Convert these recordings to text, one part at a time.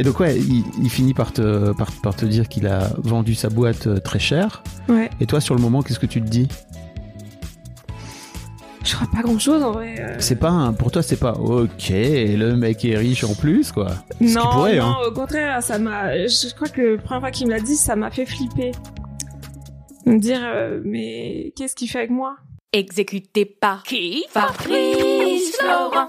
Et donc ouais, il, il finit par te, par, par te dire qu'il a vendu sa boîte euh, très cher. Ouais. Et toi, sur le moment, qu'est-ce que tu te dis? Je crois pas grand chose en vrai. euh. C'est pas un, pour toi, c'est pas ok. Le mec est riche en plus, quoi. Ce Non, pourrait, non, hein. au contraire, ça m'a. Je crois que la première fois qu'il me l'a dit, ça m'a fait flipper. Me dire, euh, mais qu'est-ce qu'il fait avec moi? Exécuté par qui? Fabrice Florent.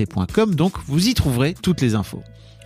donc vous y trouverez toutes les infos.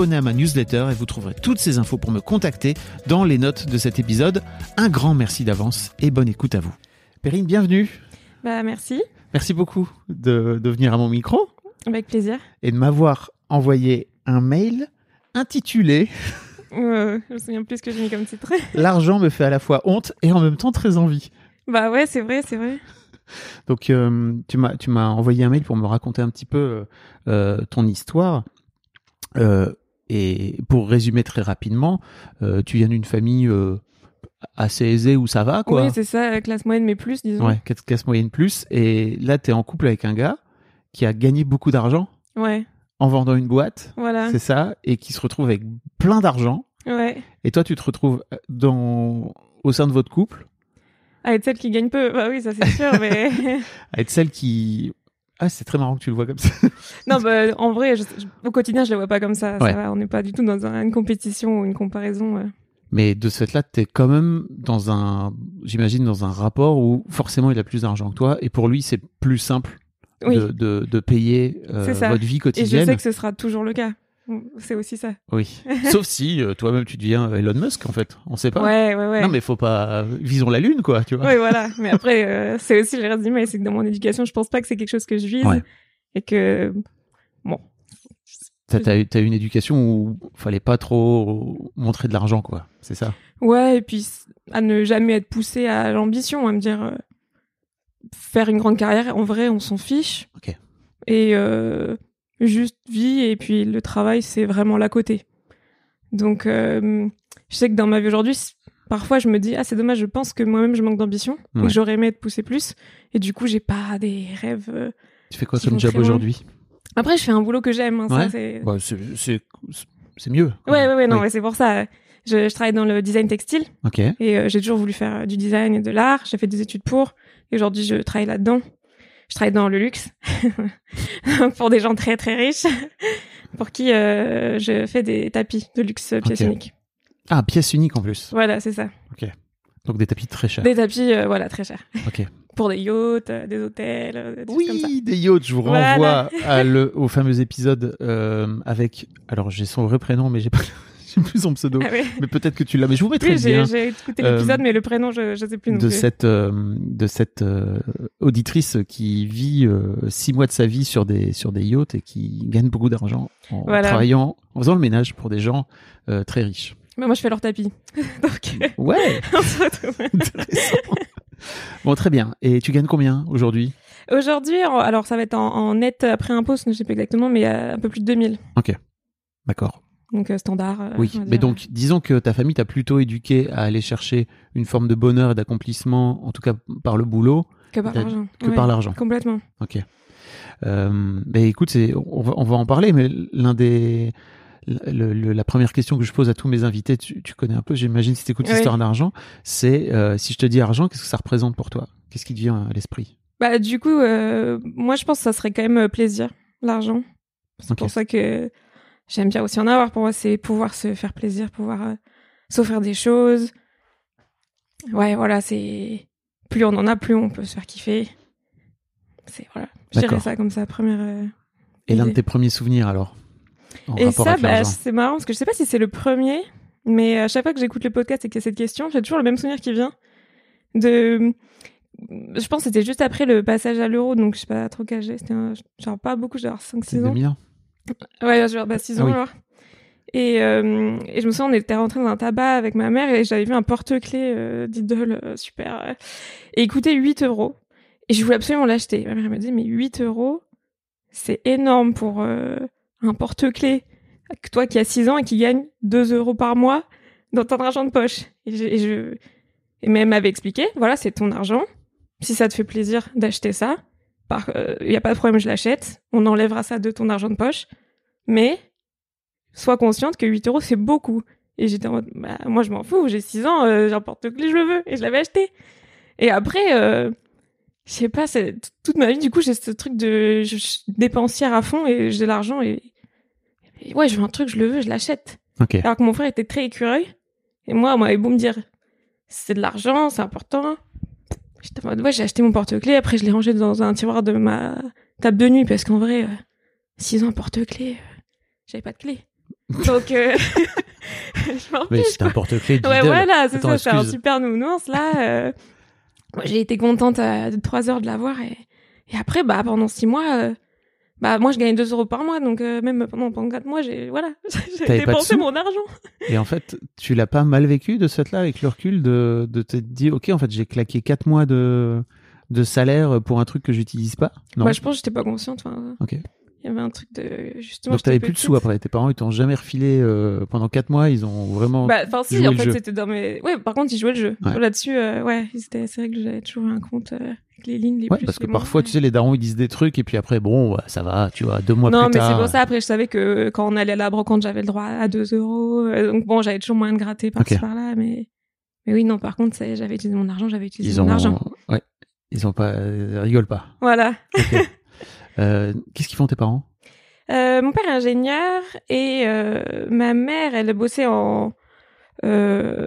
À ma newsletter et vous trouverez toutes ces infos pour me contacter dans les notes de cet épisode. Un grand merci d'avance et bonne écoute à vous. Perrine, bienvenue. Bah merci, Merci beaucoup de, de venir à mon micro avec plaisir. et de m'avoir envoyé un mail intitulé Euh, je me souviens plus ce que j'ai mis comme titre. L'argent me fait à la fois honte et en même temps très envie. bah ouais, c'est vrai, c'est vrai. Donc euh, tu m'as tu m'as envoyé un mail pour me raconter un petit peu euh, euh, ton histoire. Euh, et pour résumer très rapidement, euh, tu viens d'une famille euh, assez aisée où ça va quoi. Oui, c'est ça, classe moyenne mais plus, disons. ouais, classes moyenne plus. Et là, tu es en couple avec un gars qui a gagné beaucoup d'argent Ouais, en vendant une boîte, voilà. c'est ça, et qui se retrouve avec plein d'argent. Ouais. Et toi, tu te retrouves dans au sein de votre couple À être celle qui gagne peu, bah oui, ça c'est sûr, mais. à être celle qui ah c'est très marrant que tu le vois comme ça. non, bah en vrai, je- je- au quotidien, je la vois pas comme ça. ça Ouais. va, on n'est pas du tout dans un- une compétition ou une comparaison. Mais de ce fait-là, t'es quand même dans un, j'imagine, dans un rapport où forcément il a plus d'argent que toi, et pour lui c'est plus simple Oui, de, de, de payer euh, votre vie et je quotidienne. sais que ce sera toujours le cas. C'est aussi ça. Oui. Sauf si euh, toi-même tu deviens Elon Musk en fait, on sait pas. Ouais, ouais, ouais. Non mais faut pas, visons la lune quoi, tu vois. Oui, voilà. Mais après, euh, c'est aussi le reste du c'est que dans mon éducation, je pense pas que c'est quelque chose que je vise. Ouais. Et que, bon, T'as, eu une éducation où fallait pas trop montrer de l'argent quoi, c'est ça. ouais, et puis à ne jamais être poussé à l'ambition, à me dire, euh, faire une grande carrière, en vrai, on s'en fiche. Ok. Et euh, juste vie, et puis le travail, c'est vraiment l'à côté. Donc, euh, je sais que dans ma vie aujourd'hui, parfois je me dis, ah, c'est dommage, je pense que moi-même je manque d'ambition, Ouais. j'aurais aimé être poussé plus. Et du coup, j'ai pas des rêves. euh, Tu fais quoi comme job aujourd'hui? Après, je fais un boulot que j'aime. hein, ça, Ouais. c'est... bah, c'est, mieux. Ouais, ouais, ouais, non, c'est pour ça. Je, je travaille dans le design textile Ok. et euh, j'ai toujours voulu faire du design et de l'art. J'ai fait des études pour et aujourd'hui je travaille là-dedans. Je travaille dans le luxe pour des gens très très riches pour qui euh, je fais des tapis de luxe pièces Ok. uniques. Ah pièce unique en plus. Voilà, c'est ça. Donc des tapis très chers. Des tapis, euh, voilà, très chers. Ok. Pour des yachts, euh, des hôtels, des trucs comme ça. Oui, des yachts. Je vous Voilà. renvoie à le, au fameux épisode avec. Alors, j'ai son vrai prénom, mais j'ai pas, j'ai plus son pseudo. Ah Mais peut-être que tu l'as. Mais je vous mettrai oui le j'ai, écouté Euh, l'épisode, mais le prénom, je, je sais plus non de plus. cette euh, de cette euh, auditrice qui vit euh, six mois de sa vie sur des sur des yachts et qui gagne beaucoup d'argent en Voilà. travaillant, en faisant le ménage pour des gens euh, très riches. Mais moi, je fais leur tapis. Donc, euh, Ouais, on se retrouve. intéressant. bon, très bien. Et tu gagnes combien aujourd'hui? Aujourd'hui, alors ça va être en, en net après impôt, je ne sais pas exactement, mais euh, un peu plus de 2000. D'accord. Donc euh, standard. euh, Oui, mais donc disons que ta famille t'a plutôt éduqué à aller chercher une forme de bonheur et d'accomplissement, en tout cas par le boulot, que par l'argent. que Ouais, par l'argent. Complètement. Ok. Euh, ben écoute, c'est, on, va, on va en parler, mais l'un des, le- le- la première question que je pose à tous mes invités, tu, tu connais un peu, j'imagine, si tu écoutes Oui. l'histoire d'argent, c'est euh, si je te dis argent, qu'est-ce que ça représente pour toi? Qu'est-ce qui te vient à l'esprit? Bah du coup, euh, moi je pense que ça serait quand même plaisir, l'argent. C'est pour ça que j'aime bien aussi en avoir. Pour moi, c'est pouvoir se faire plaisir, pouvoir euh, s'offrir des choses. Ouais, voilà, c'est plus on en a, plus on peut se faire kiffer. C'est voilà, je dirais ça comme ça, première. euh, Et l'un de tes premiers souvenirs alors en Et ça, bah, c'est marrant parce que je sais pas si c'est le premier, mais à chaque fois que j'écoute le podcast et qu'il y a cette question, j'ai toujours le même souvenir qui vient. De, je pense que c'était juste après le passage à l'euro, donc je sais pas trop quel âge. C'était un- genre pas beaucoup, genre C'est 5-6 ans. 2001 Ouais, genre bah, 6 Ah ans oui. alors. Et, euh, et je me souviens, on était rentré dans un tabac avec ma mère et j'avais vu un porte-clés euh, d'idole euh, super. euh, et il coûtait 8 euros. Et je voulais absolument l'acheter. Ma mère m'a dit, mais 8 euros, c'est énorme pour un porte-clés. Toi qui as 6 ans et qui gagne 2 euros par mois dans ton argent de poche. Et, je, et, je, et elle m'avait expliqué, voilà, c'est ton argent. Si ça te fait plaisir d'acheter ça, il n'y a pas de problème, je l'achète. On enlèvera ça de ton argent de poche. Mais sois consciente que 8 euros, c'est beaucoup. Et j'étais en mode, bah, moi, je m'en fous, j'ai 6 ans, euh, j'ai un porte-clés, je le veux. Et je l'avais acheté. Et après, euh, je sais pas, toute ma vie, du coup, j'ai ce truc de je, je- dépensière à fond et j'ai l'argent et, et ouais, je veux un truc, je le veux, je l'achète. Alors que mon frère était très écureuil. Et moi, on m'avait beau me dire, c'est de l'argent, c'est important. J'étais en mode, ouais, j'ai acheté mon porte-clés, après je l'ai rangé dans un tiroir de ma table de nuit, parce qu'en vrai, 6 ans porte-clés, euh, j'avais pas de clé. Donc, euh, je m'en Mais c'était un porte-clés Ouais, voilà, c'est ça, c'est un super nounours, là. euh, moi, j'ai été contente à 3 heures de l'avoir, et, et après, bah, pendant 6 mois, euh, bah, moi, je gagnais 2 euros par mois, donc euh, même pendant, pendant 4 mois, j'ai, voilà, j'ai dépensé mon argent. Et en fait, tu l'as pas mal vécu de ce fait-là avec le recul de, de te dire, ok, en fait, j'ai claqué 4 mois de, de salaire pour un truc que j'utilise pas Non? Bah, je pense que j'étais pas consciente, enfin, Ok. il y avait un truc de, justement, Donc t'avais plus de sous après. Tes parents, ils t'ont jamais refilé euh, pendant 4 mois. Ils ont vraiment. Bah, enfin, si, en fait, c'était dans mes. Ouais, par contre, ils jouaient le jeu. Ouais. Là-dessus, euh, ouais, c'était assez règle, j'avais toujours un compte euh, les lignes, les ouais, plus. parce que parfois, tu sais, les darons, ils disent des trucs et puis après, bon, ça va, tu vois, deux mois non, plus mais tard. c'est pour ça, après, je savais que quand on allait à la brocante, j'avais le droit à 2 euros. Euh, Donc bon, j'avais toujours moyen de gratter par-ci par-là, mais. Mais oui, non, par contre, c'est- j'avais utilisé mon argent, j'avais utilisé Ils mon ont. argent. Ouais. Ils ont pas. Ils rigolent pas. Voilà. Euh, Qu'est-ce qu'ils font tes parents? Euh, mon père est ingénieur et euh, ma mère, elle bossait en euh,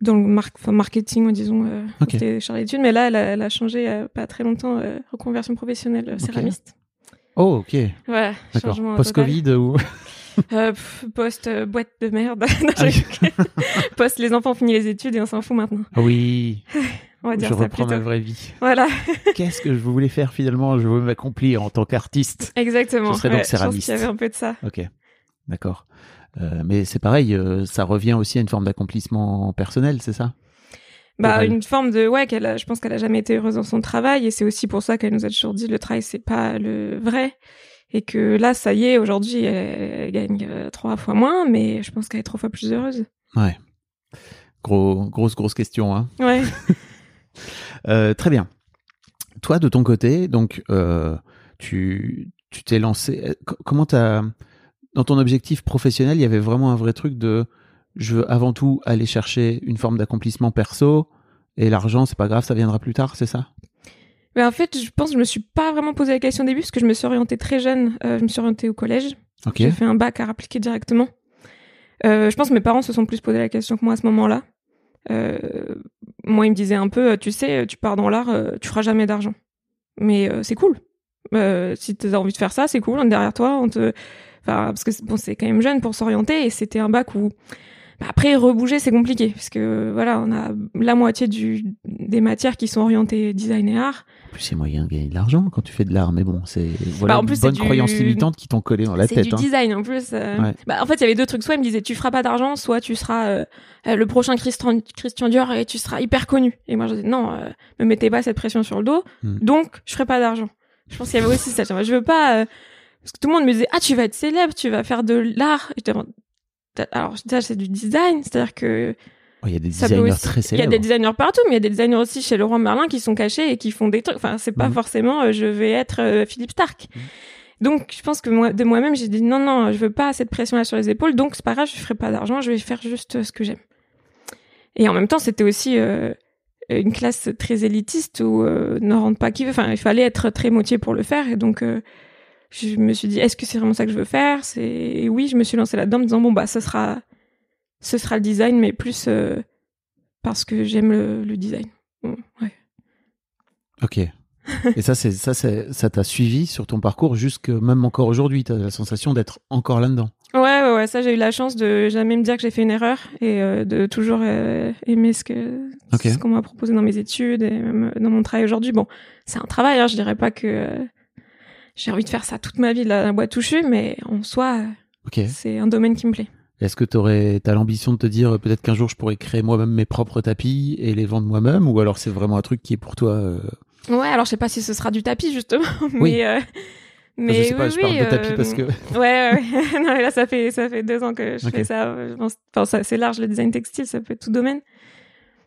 dans le mar- enfin, marketing, disons. Euh, Ok. C'était chargée d'études, mais là, elle a, elle a changé euh, pas très longtemps, euh, reconversion professionnelle, euh, céramiste. Oh, ok. Voilà, changement. Post-Covid ou. Euh, pff, post euh, boîte de merde. Non, Ah post les enfants ont fini les études et on s'en fout maintenant. Ah oui. On va dire je ça reprends plutôt. ma vraie vie. Voilà, Qu'est-ce que je voulais faire finalement? Je veux m'accomplir en tant qu'artiste. exactement. Je serais donc Ouais, je pense céramiste. qu'il y avait un peu de ça. Ok, d'accord. Euh, mais c'est pareil, euh, ça revient aussi à une forme d'accomplissement personnel, c'est ça? Bah, une forme de ouais qu'elle a- je pense qu'elle a jamais été heureuse dans son travail et c'est aussi pour ça qu'elle nous a toujours dit le travail c'est pas le vrai et que là ça y est aujourd'hui elle, gagne euh, trois fois moins mais je pense qu'elle est trois fois plus heureuse Ouais. Gros, grosse, grosse question. Hein. ouais Euh, très bien. Toi, de ton côté, donc, euh, tu tu t'es lancé. co- Comment t'as dans ton objectif professionnel, il y avait vraiment un vrai truc de je veux avant tout aller chercher une forme d'accomplissement perso et l'argent, c'est pas grave, ça viendra plus tard, c'est ça? Mais en fait je pense que je me suis pas vraiment posé la question au début parce que je me suis orientée très jeune euh, je me suis orientée au collège. J'ai fait un bac à appliquer directement. Euh, je pense que mes parents se sont plus posé la question que moi à ce moment-là. Euh, moi ils me disaient un peu tu sais tu pars dans l'art tu feras jamais d'argent. Mais c'est cool. Si tu as envie de faire ça c'est cool on est derrière toi on te enfin parce que c'est- bon c'est quand même jeune pour s'orienter et c'était un bac où bah, après rebouger c'est compliqué parce que voilà on a la moitié du des matières qui sont orientées design et art En plus, c'est moyen de gagner de l'argent quand tu fais de l'art, mais bon, c'est voilà Bah, en une plus, c'est bonne du- croyance limitante qui t'ont collé dans la c'est tête. du hein. design en plus. euh. Ouais. Bah, en fait, il y avait deux trucs. Soit il me disait tu feras pas d'argent, soit tu seras euh, euh, le prochain Christian, Christian Dior et tu seras hyper connu. Et moi je disais non, euh, me mettez pas cette pression sur le dos. Hmm. Donc je ferai pas d'argent. Je pense qu'il y avait aussi ça. Je veux pas. Parce que tout le monde me disait, ah, tu vas être célèbre, tu vas faire de l'art. Alors, déjà, c'est du design, c'est-à-dire que Oh, Il y a des ça designers aussi- très il y a célèbres. des designers partout, mais il y a des designers aussi chez Leroy Merlin qui sont cachés et qui font des trucs. Enfin, c'est pas Mhm. forcément euh, je vais être euh, Philippe Stark. Mhm. Donc, je pense que moi, de moi-même, j'ai dit non, non, je veux pas cette pression-là sur les épaules. Donc, c'est pas grave, je ferai pas d'argent, je vais faire juste euh, ce que j'aime. Et en même temps, c'était aussi une classe très élitiste où ne rentre pas qui veut. Enfin, il fallait être très motivé pour le faire. Et donc, je me suis dit, est-ce que c'est vraiment ça que je veux faire? C'est et oui, je me suis lancée là-dedans, en me disant bon bah, ce sera, ce sera le design, mais plus euh, parce que j'aime le, le design. Ouais. Ok. Et ça, c'est ça, c'est ça t'a suivi sur ton parcours jusque même encore aujourd'hui? T'as la sensation d'être encore là-dedans? Ouais, ouais, ouais, ça j'ai eu la chance de jamais me dire que j'ai fait une erreur et euh, de toujours euh, aimer ce que ce qu'on m'a proposé dans mes études et même dans mon travail aujourd'hui. Bon, c'est un travail, hein, je dirais pas que j'ai envie de faire ça toute ma vie, la, la boîte touchue, mais en soi, euh, c'est un domaine qui me plaît. Est-ce que t'aurais t'as l'ambition de te dire euh, peut-être qu'un jour je pourrais créer moi-même mes propres tapis et les vendre moi-même ou alors c'est vraiment un truc qui est pour toi euh, Ouais, alors je sais pas si ce sera du tapis justement, mais Oui. euh, mais Je sais pas, oui, je parle oui, de tapis euh, parce que Ouais, ouais. non, mais là, ça fait, ça fait deux ans que je fais ça. euh, Enfin, ça, c'est large, le design textile, ça peut être tout domaine.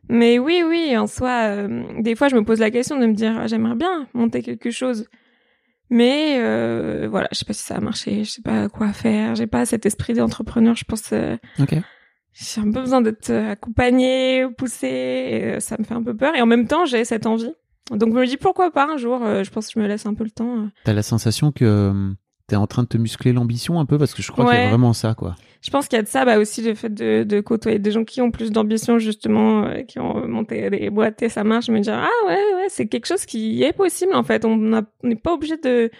Mais oui, oui, en soi, euh, des fois, je me pose la question de me dire, j'aimerais bien monter quelque chose. Mais euh, voilà, je sais pas si ça a marché, je sais pas quoi faire, j'ai pas cet esprit d'entrepreneur, je pense. euh, j'ai un peu besoin d'être accompagnée, poussée, et, euh, ça me fait un peu peur. Et en même temps, j'ai cette envie. Donc, je me dis pourquoi pas un jour, je pense que je me laisse un peu le temps. T'as la sensation que t'es en train de te muscler l'ambition un peu parce que je crois qu'il y a vraiment ça quoi. Je pense qu'il y a de ça, bah aussi le fait de, de côtoyer des gens qui ont plus d'ambition justement, euh, qui ont monté des boîtes et ça marche, me dire ah ouais ouais c'est quelque chose qui est possible en fait. On n'est pas obligé de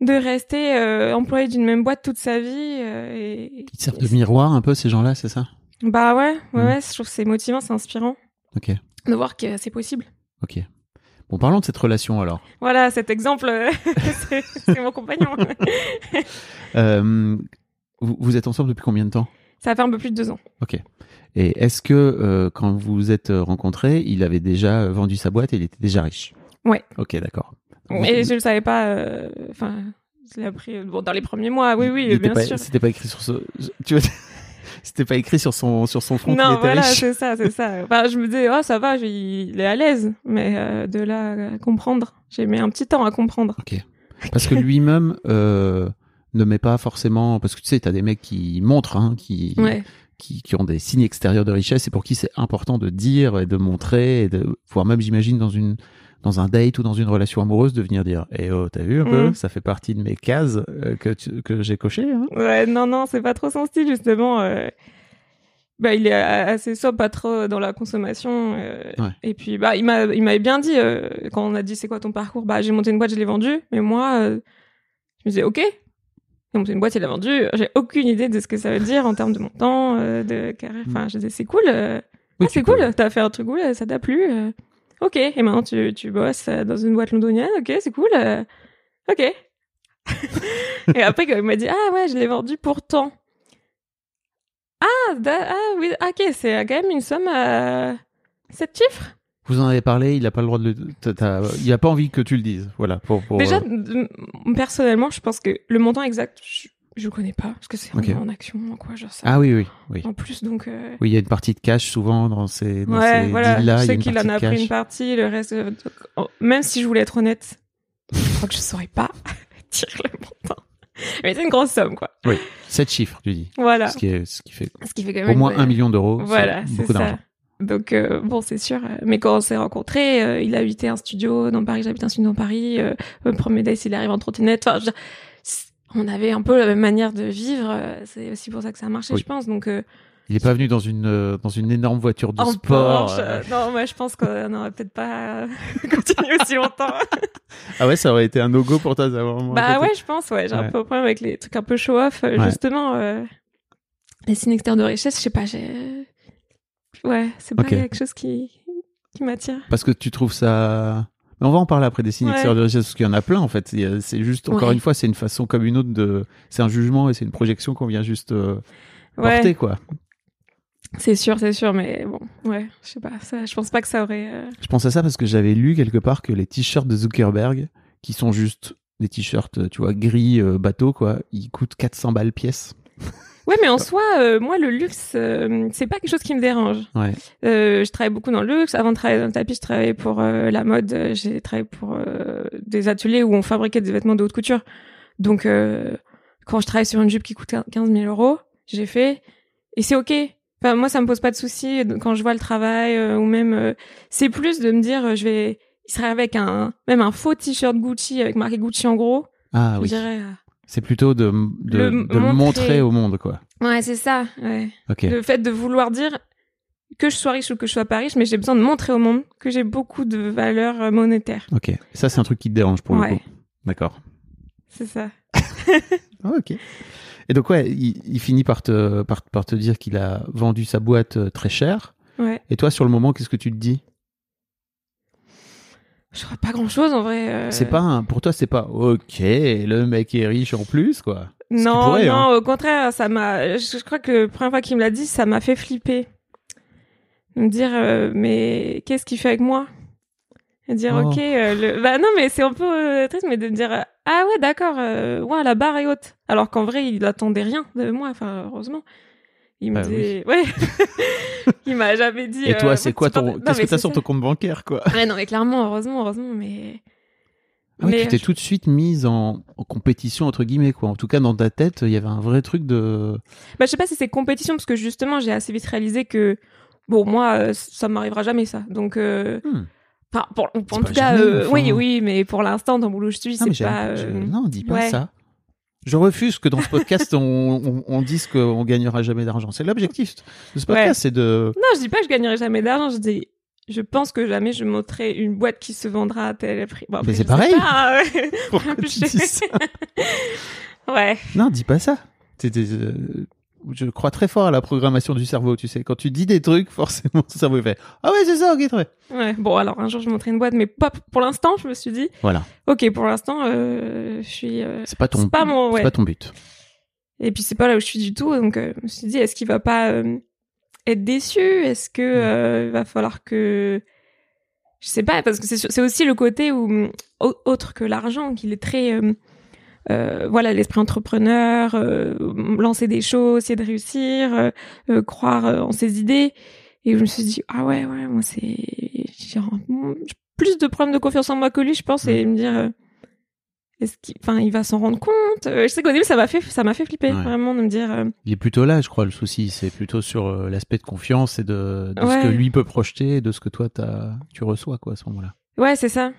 de rester euh, employé d'une même boîte toute sa vie. euh, et, Ils servent de miroir un peu ces gens-là, c'est ça? Bah ouais ouais Mm. ouais, je trouve que c'est motivant, c'est inspirant Ok. de voir que c'est possible. Ok. Bon, parlons de cette relation alors. Voilà cet exemple, euh, c'est c'est mon compagnon. Euh, vous, vous êtes ensemble depuis combien de temps? Ça fait un peu plus de deux ans. Et est-ce que euh, quand vous vous êtes euh, rencontrés, il avait déjà euh, vendu sa boîte et il était déjà riche? Ouais. Ok, d'accord. Et je le savais pas. euh, Enfin, je l'ai appris bon, dans les premiers mois. Oui oui Il bien pas- sûr. C'était pas écrit sur ce. Tu c'était pas écrit sur son sur son front qu'il Non, était voilà, c'est ça, c'est ça. Enfin, je me disais, oh, ça va, il est à l'aise. Mais euh, de là à comprendre, j'ai mis un petit temps à comprendre. Ok. Parce que lui-même euh, ne met pas forcément. Parce que tu sais, t'as des mecs qui montrent, hein, qui, Ouais. qui qui ont des signes extérieurs de richesse et pour qui c'est important de dire et de montrer et de voire même j'imagine dans une dans un date ou dans une relation amoureuse de venir dire eh oh t'as vu un peu Mm. ça fait partie de mes cases euh, que tu- que j'ai coché hein Ouais, non, non, c'est pas trop son style, justement. euh. Bah, il est assez sobre, pas trop dans la consommation. euh, Ouais. Et puis, bah, il m'a, il m'avait bien dit, quand on a dit c'est quoi ton parcours, bah, j'ai monté une boîte, je l'ai vendue. Mais moi, je me disais, ok. Monté une boîte, il l'a vendue. J'ai aucune idée de ce que ça veut dire en termes de montant, euh, de carrière. Enfin, je disais, c'est cool. euh, Oui, ah, c'est cool, t'as fait un truc cool, ça t'a plu. euh. Ok, et maintenant tu, tu bosses dans une boîte londonienne, ok, c'est cool. Ok. et après, quand il m'a dit, ah ouais, je l'ai vendu pour tant. Ah, da- ah oui, ok, c'est quand même une somme à 7 chiffres. Vous en avez parlé il a pas le droit de le t'as- il a pas envie que tu le dises voilà pour, pour Déjà, euh, personnellement, je pense que le montant exact, je, je connais pas, parce que c'est en- action, en quoi, genre ça. ah oui oui oui En plus, donc. euh, oui il y a une partie de cash souvent dans ces dans Ouais, ces voilà. deals là je sais qu'il en a pris une partie, le reste. euh, donc, oh, même si je voulais être honnête, je crois que je saurais pas dire le montant. Mais c'est une grosse somme, quoi. 7 chiffres tu dis Voilà. ce qui est ce qui fait Ce qui fait quand même. au moins un million d'euros Voilà, c'est c'est beaucoup ça. d'argent Donc euh, bon, c'est sûr. euh, Mais quand on s'est rencontrés, euh, il a habité un studio dans Paris, j'habite un studio dans Paris. Euh, le premier date, il arrive en trottinette. Enfin, je on avait un peu la même manière de vivre. euh, C'est aussi pour ça que ça a marché, Oui. je pense. Donc euh, il est pas venu dans une euh, dans une énorme voiture de en sport Porsche, euh. non, moi je pense qu'on n'aurait peut-être pas continué aussi longtemps. ah ouais ça aurait été un no go pour toi d'avoir Bah ouais, je pense, ouais. J'ai Ouais. un peu un problème avec les trucs un peu show-off, Ouais. justement. euh, les signes externes de richesse, je sais pas, j'ai... Ouais, c'est pas Ok. quelque chose qui, qui m'attire. Parce que tu trouves ça. Mais on va en parler après des signes Ouais. extérieurs de richesse, parce qu'il y en a plein en fait. C'est juste, encore Ouais. une fois, c'est une façon comme une autre de. C'est un jugement et c'est une projection qu'on vient juste euh, Ouais, porter, quoi. c'est sûr, c'est sûr, mais bon, ouais, je sais pas, ça, je pense pas que ça aurait... euh, Je pense à ça parce que j'avais lu quelque part que les t-shirts de Zuckerberg, qui sont juste des t-shirts, tu vois, gris euh, bateau, quoi, ils coûtent 400 balles pièce. Ouais, mais en soi, euh, moi, le luxe, euh, c'est pas quelque chose qui me dérange. Ouais. Euh, je travaille beaucoup dans le luxe. Avant de travailler dans le tapis, je travaillais pour euh, la mode. J'ai travaillé pour euh, des ateliers où on fabriquait des vêtements de haute couture. Donc, euh, quand je travaille sur une jupe qui coûte 15 000 euros, j'ai fait et c'est ok. Enfin, moi, ça me pose pas de soucis quand je vois le travail euh, ou même. euh, c'est plus de me dire, je vais. Il serait avec un même un faux t-shirt Gucci avec marqué Gucci en gros. Ah je oui. dirais. C'est plutôt de, de, Le de le montrer. au monde, quoi. Ouais, c'est ça. Ouais. Le fait de vouloir dire que je sois riche ou que je sois pas riche, mais j'ai besoin de montrer au monde que j'ai beaucoup de valeur euh, monétaire. Ok. Ça, c'est un truc qui te dérange pour le coup. D'accord. C'est ça. Ah, ok. Et donc, ouais, il, il finit par te, par, par te dire qu'il a vendu sa boîte euh, très cher. Ouais. Et toi, sur le moment, qu'est-ce que tu te dis? Je crois pas grand chose en vrai. euh. C'est pas un, pour toi, c'est pas ok, le mec est riche en plus, quoi. Ce Non, pourrait, non, hein. au contraire, ça m'a. Je, crois que la première fois qu'il me l'a dit, ça m'a fait flipper. Me dire, euh, mais qu'est-ce qu'il fait avec moi? Et dire, Oh. ok, euh, le... bah non, mais c'est un peu triste, mais de me dire, ah ouais, d'accord, ouais, la barre est haute. Alors qu'en vrai, il attendait rien de moi, enfin, heureusement. Il me Bah disait, ouais. il m'a jamais dit. Et euh, toi, c'est ouais, quoi ton, qu'est-ce que t'as c'est sur ton compte bancaire, quoi? Ouais, non, mais clairement, heureusement, heureusement, mais. Ah oui, tu t'es je- tout de suite mise en, en compétition entre guillemets, quoi. En tout cas, dans ta tête, il y avait un vrai truc de. Bah, je sais pas si c'est compétition, parce que justement, j'ai assez vite réalisé que, bon, moi, euh, ça m'arrivera jamais, ça. Donc, euh, Hmm. enfin, pour, en tout cas, jamais, euh, enfin. oui, oui, mais pour l'instant, dans le boulot où je suis, c'est pas. euh, Non, dis pas ouais. ça. Je refuse que dans ce podcast, on, on, on dise qu'on gagnera jamais d'argent. C'est l'objectif de ce podcast, Ouais. c'est de. Non, je dis pas que je gagnerai jamais d'argent, je dis. Je pense que jamais je montrerai une boîte qui se vendra à tel prix. Bon, après, Mais c'est pareil. pas, hein. Pourquoi tu Je- dis ça? Ouais. Non, dis pas ça. T'es- t'es, euh, Je crois très fort à la programmation du cerveau, tu sais. Quand tu dis des trucs, forcément, ton cerveau fait Ah ouais, c'est ça, ok, très bien. Ouais. Bon, alors, un jour, je montrerai une boîte, mais pas pour l'instant, je me suis dit, Voilà. ok, pour l'instant, euh, je suis. euh, C'est pas ton, C'est pas mon- ouais. pas ton but. Et puis c'est pas là où je suis du tout, donc euh, je me suis dit est-ce qu'il va pas être déçu? Est-ce que il va falloir que je sais pas parce que c'est aussi le côté où au- autre que l'argent qu'il est très euh, voilà l'esprit entrepreneur, euh, lancer des choses, essayer de réussir, euh, croire en ses idées. Et je me suis dit ah ouais ouais moi c'est plus de problèmes de confiance en moi que lui je pense et me dire est-ce qu'il enfin il va s'en rendre compte? Je sais qu'au début ça m'a fait ça m'a fait flipper Ouais. vraiment de me dire Il est plutôt là, je crois, le souci. C'est plutôt sur l'aspect de confiance et de, de ce que lui peut projeter et de ce que toi, t'as- tu reçois, quoi, à ce moment-là. ouais c'est ça.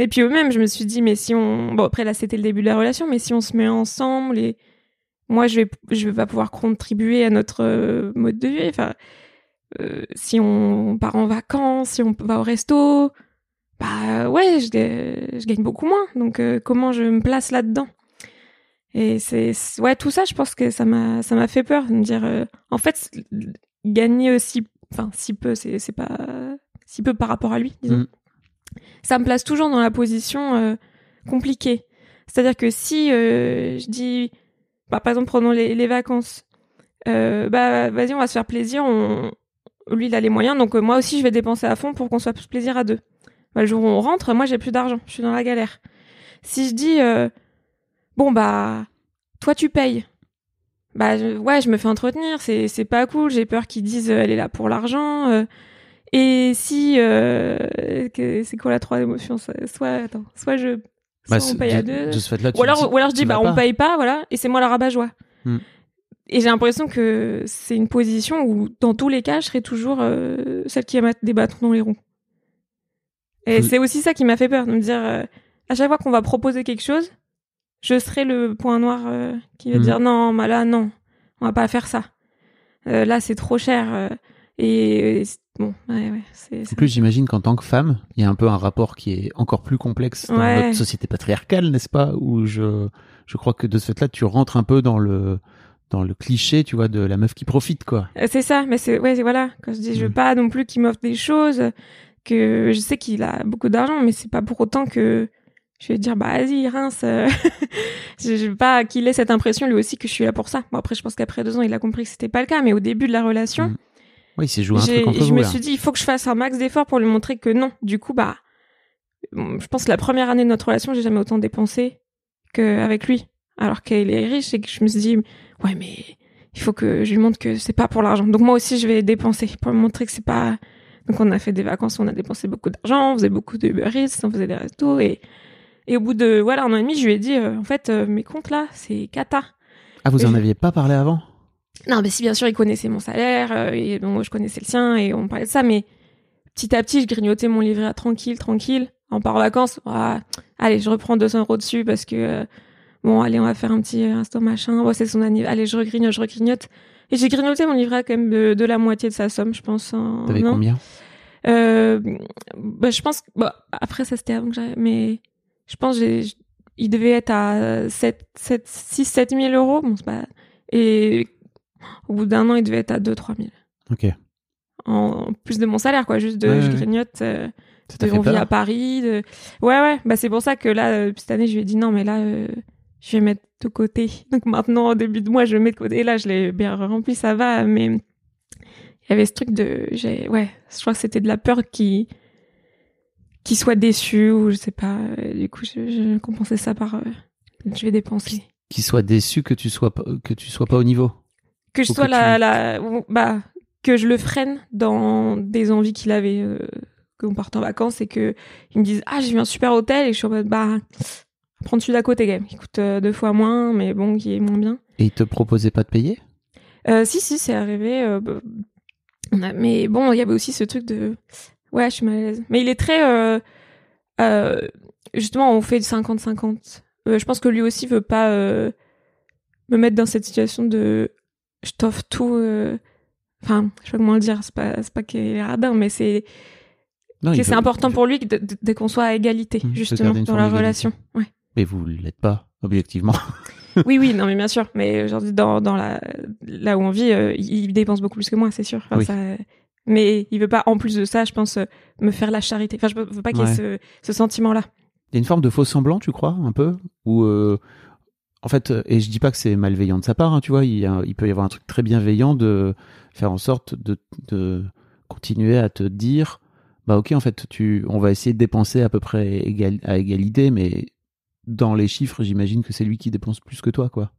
Et puis eux-mêmes je me suis dit mais si on bon après là c'était le début de la relation mais si on se met ensemble et moi je vais je vais pas pouvoir contribuer à notre euh, mode de vie. Enfin euh, si on part en vacances si on va au resto bah ouais je, ga- je gagne beaucoup moins. Donc euh, comment je me place là-dedans? Et c'est ouais tout ça je pense que ça m'a fait peur de me dire en fait gagner aussi enfin si peu c'est c'est pas si peu par rapport à lui disons. Mm. Ça me place toujours dans la position euh, compliquée. C'est-à-dire que si euh, je dis bah, par exemple prenons les, vacances euh, bah vas-y on va se faire plaisir on lui il a les moyens donc moi aussi je vais dépenser à fond pour qu'on soit plus plaisir à deux. Bah, le jour où on rentre moi j'ai plus d'argent je suis dans la galère. Si je dis bon bah toi tu payes. Bah ouais je me fais entretenir c'est pas cool j'ai peur qu'ils disent elle est là pour l'argent et si euh, que- c'est quoi la troisième option? Soit soit- attends soit je soit Bah, on c'est- paye à de- deux De ce fait-là, tu ou alors, te dis- ou alors je dis, bah, on paye pas, voilà, et c'est moi la rabat-joie. Hmm. Et j'ai l'impression que c'est une position où, dans tous les cas, je serai toujours euh, celle qui va des bâtons dans les roues. Et c'est aussi ça qui m'a fait peur, de me dire, euh, à chaque fois qu'on va proposer quelque chose, je serai le point noir euh, qui va Hmm. dire, non, bah là, non, on va pas faire ça. Là, c'est trop cher. et, bon, ouais, ouais, c'est... En plus, j'imagine qu'en tant que femme, il y a un peu un rapport qui est encore plus complexe dans Ouais. notre société patriarcale, n'est-ce pas Où je, je crois que de ce fait-là, tu rentres un peu dans le, dans le cliché, tu vois, de la meuf qui profite, quoi. Euh, C'est ça, mais c'est ouais, c'est- voilà. Quand je dis, je veux Mm. pas non plus qu'il m'offre des choses, que je sais qu'il a beaucoup d'argent, mais c'est pas pour autant que je vais dire bah vas-y rince. euh. je, je veux pas qu'il ait cette impression lui aussi que je suis là pour ça. Bon après, je pense qu'après deux ans, il a compris que c'était pas le cas, mais au début de la relation, Mm. Oui, il s'est joué un truc entre je vous, me là. suis dit il faut que je fasse un max d'efforts pour lui montrer que non. Du coup bah, je pense que la première année de notre relation, j'ai jamais autant dépensé qu'avec lui. Alors qu'il est riche et que je me suis dit, ouais, mais il faut que je lui montre que c'est pas pour l'argent. Donc moi aussi, je vais dépenser pour lui montrer que c'est pas. Donc on a fait des vacances, on a dépensé beaucoup d'argent, on faisait beaucoup de Uber Eats, on faisait des restos et et au bout de voilà un an et demi, je lui ai dit, euh, en fait, euh, mes comptes là, c'est cata. Ah, vous Et en je- aviez pas parlé avant? Non, mais si bien sûr, il connaissait mon salaire euh, et bon, je connaissais le sien et on parlait de ça, mais petit à petit, je grignotais mon livret à tranquille, tranquille. On part en vacances, allez, je reprends 200 euros dessus parce que euh, bon, allez, on va faire un petit resto machin. Bon, c'est son anniversaire. Allez, je regrignote, je regrignote. Et j'ai grignoté mon livret à quand même de, de la moitié de sa somme, je pense. en T'avais combien? Euh, bah, je pense, bah, après, ça c'était avant que j'arrive, mais je pense j'ai, il devait être à 7, 7, 6, 7 000 euros. Bon, c'est pas, et au bout d'un an, il devait être à 2, 3 000. Ok. En plus de mon salaire, quoi. Juste de, Ouais, je grignote, euh, de- on vit à Paris. De... Ouais, ouais. Bah, c'est pour ça que là, euh, cette année, je lui ai dit non, mais là, euh, je vais mettre de côté. Donc maintenant, au début de mois, je mets de côté. Et là, je l'ai bien rempli, ça va. Mais il y avait ce truc de, j'ai, ouais, je crois que c'était de la peur qui, qui soit déçu ou je sais pas. Euh, Du coup, je, je compensais ça par, je vais dépenser. Qu'il soit déçu que tu sois que tu sois pas au niveau. Que je sois que la, tu- la, bah, que je le freine dans des envies qu'il avait, euh, qu'on parte en vacances et que ils me disent, ah, j'ai vu un super hôtel et je suis en mode, bah, prendre celui d'à côté quand même. Il coûte euh, deux fois moins, mais bon, qui est moins bien. Et il te proposait pas de payer? Euh, si, si, c'est arrivé. bah, mais bon, il y avait aussi ce truc de. Ouais, je suis mal à l'aise. Mais il est très. justement, on fait du 50-50. Euh, je pense que lui aussi veut pas me mettre dans cette situation de. Je t'offre tout. euh, Enfin, je sais pas comment le dire. C'est pas, pas qu'il est radin, mais c'est c'est important il pour lui que de- de- dès qu'on soit à égalité, Mmh, justement, dans la relation. Ouais. Mais vous l'êtes pas, objectivement. Oui, oui, non, mais bien sûr. Mais aujourd'hui, dans, dans la, là où on vit, euh, il dépense beaucoup plus que moi, c'est sûr. Enfin, Oui. ça, mais il veut pas, en plus de ça, je pense, euh, me faire la charité. Enfin, je veux veux pas qu'il y ait ce, ce sentiment-là. Il y a une forme de faux semblant, tu crois, un peu? Ou en fait, euh, et je dis pas que c'est malveillant de sa part, hein, tu vois, il, peut y avoir un truc très bienveillant de faire en sorte de, continuer à te dire, bah ok, en fait, tu, on va essayer de dépenser à peu près à égalité, mais dans les chiffres, j'imagine que c'est lui qui dépense plus que toi, quoi.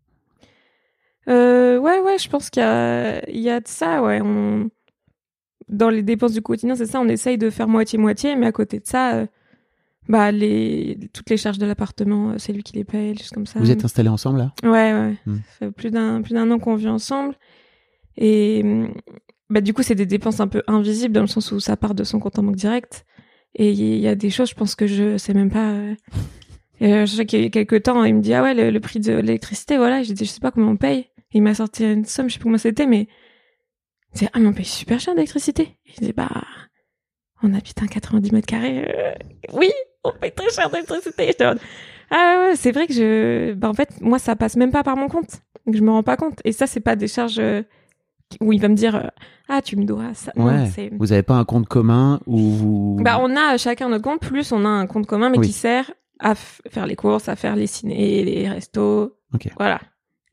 Euh, ouais, ouais, je pense qu'il y a, de ça, ouais. Dans les dépenses du quotidien, c'est ça, on essaye de faire moitié-moitié, mais à côté de ça, euh, bah, les, toutes les charges de l'appartement, euh, c'est lui qui les paye, choses comme ça. Vous êtes installés ensemble là? Ouais, ouais. Hmm. Ça fait plus d'un plus d'un an qu'on vit ensemble. Et bah, du coup, c'est des dépenses un peu invisibles dans le sens où ça part de son compte en banque direct. Et il y a des choses, je pense que je sais même pas. euh. Et, euh, je sais qu'il y a quelques temps, il me dit ah ouais le, le prix de l'électricité, voilà. J'ai dit je sais pas comment on paye. Et il m'a sorti une somme, je sais pas comment c'était, mais il disait ah mais on paye super cher d'électricité. Je dis bah on habite un 90 mètres carrés. euh, oui, on paye très cher d'électricité. Ah ouais, c'est vrai que je, bah en fait, moi, ça passe même pas par mon compte. Donc je me rends pas compte. Et ça, c'est pas des charges euh, où il va me dire, euh, ah, tu me dois ça. Non, Ouais. c'est- Vous avez pas un compte commun où vous. Bah, on a chacun notre compte, plus on a un compte commun, mais Oui. qui sert à f- faire les courses, à faire les ciné, les restos. Ok. Voilà.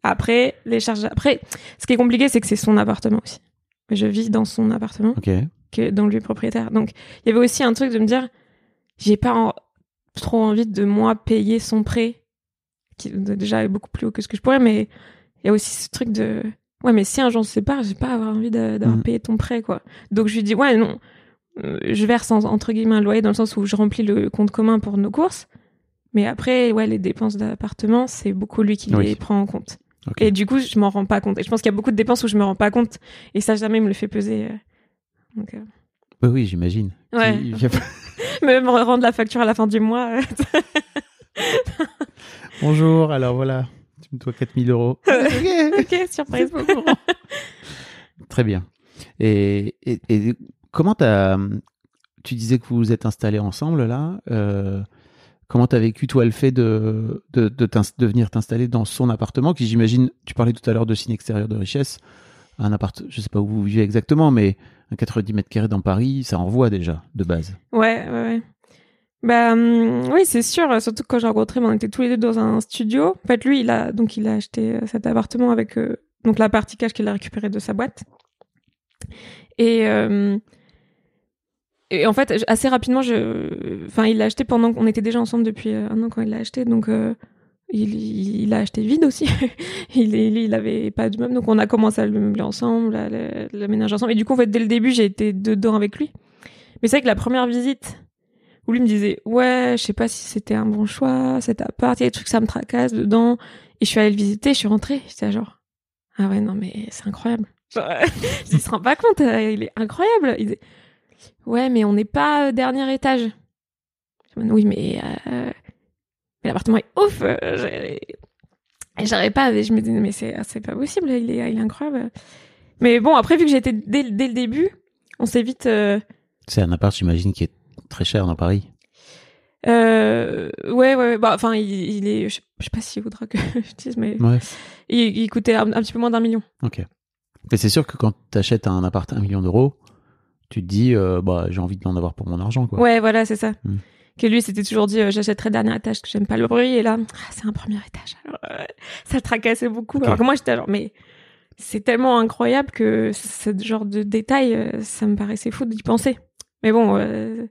Après, les charges. Après, ce qui est compliqué, c'est que c'est son appartement aussi. Je vis dans son appartement. Ok. que dont lui est propriétaire. Donc, il y avait aussi un truc de me dire, j'ai pas en- trop envie de moi payer son prêt, qui déjà est beaucoup plus haut que ce que je pourrais, mais il y a aussi ce truc de, ouais, mais si un jour on se sépare, j'ai pas avoir envie d'avoir Mhm. payé ton prêt, quoi. Donc, je lui dis, ouais, non, euh, je verse en- entre guillemets un loyer dans le sens où je remplis le compte commun pour nos courses. Mais après, ouais, les dépenses d'appartement, c'est beaucoup lui qui Oui. les prend en compte. Et du coup, je m'en rends pas compte. Et je pense qu'il y a beaucoup de dépenses où je me rends pas compte. Et ça, jamais il me le fait peser. euh. Donc, euh, Oui, oui, j'imagine. Ouais. Il- il y a pas- me me rendre la facture à la fin du mois. Bonjour, alors voilà, tu me dois 4000 euros. Ok. ok, surprise. Très bien. Et, et, et comment t'as. Tu disais que vous vous êtes installés ensemble là. euh, comment t'as vécu toi le fait de, de, de, de venir t'installer dans son appartement qui j'imagine, tu parlais tout à l'heure de signe extérieur de richesse, un appart, je sais pas où vous vivez exactement, mais un 90 mètres carrés dans Paris, ça envoie déjà de base. Ouais, ouais, ouais. Bah hum, oui, c'est sûr. euh, Surtout que quand j'ai rencontré, on était tous les deux dans un studio. En fait, lui, il a donc acheté euh, cet appartement avec euh, donc la partie cash qu'il a récupérée de sa boîte. Et euh, et en fait, assez rapidement, je, enfin, il l'a acheté pendant qu'on était déjà ensemble depuis un an quand il l'a acheté. Donc il, a acheté vide aussi. il, il, il avait pas de meubles, donc on a commencé à le meubler ensemble, à le, le ménager ensemble. Et du coup, en fait, dès le début, j'ai été dedans avec lui. Mais c'est vrai que la première visite, où lui me disait, ouais, je sais pas si c'était un bon choix, cet appart, il y a des trucs, ça me tracasse dedans. Et je suis allée le visiter, je suis rentrée, j'étais genre, ah ouais, non, mais c'est incroyable. Genre, il se rend pas compte, euh, il est incroyable. Il dit, ouais, mais on n'est pas euh, dernier étage. Oui, mais, euh, mais l'appartement est ouf. Et j'arrivais pas, et je me disais, mais c'est, c'est pas possible, il est, il est incroyable. Mais bon, après, vu que j'étais dès, dès le début, on s'est vite, euh, C'est un appart, j'imagine, qui est très cher dans Paris. euh, ouais, ouais, ouais, bah, enfin, il, il est, je sais, pas s'il voudra que je dise, mais Ouais. il, il coûtait un, un petit peu moins d'un million. Ok. Mais c'est sûr que quand tu achètes un appart à un million d'euros, tu te dis, euh, bah, j'ai envie de l'en avoir pour mon argent, quoi. Ouais, voilà, c'est ça. Hmm. Que lui, c'était toujours dit, euh, j'achèterai dernier étage, que j'aime pas le bruit. Et là, ah, c'est un premier étage. Alors, euh, ça le tracassait beaucoup. Ok. Alors que moi, j'étais genre, mais c'est tellement incroyable que ce genre de détails, euh, ça me paraissait fou d'y penser. Mais bon, euh,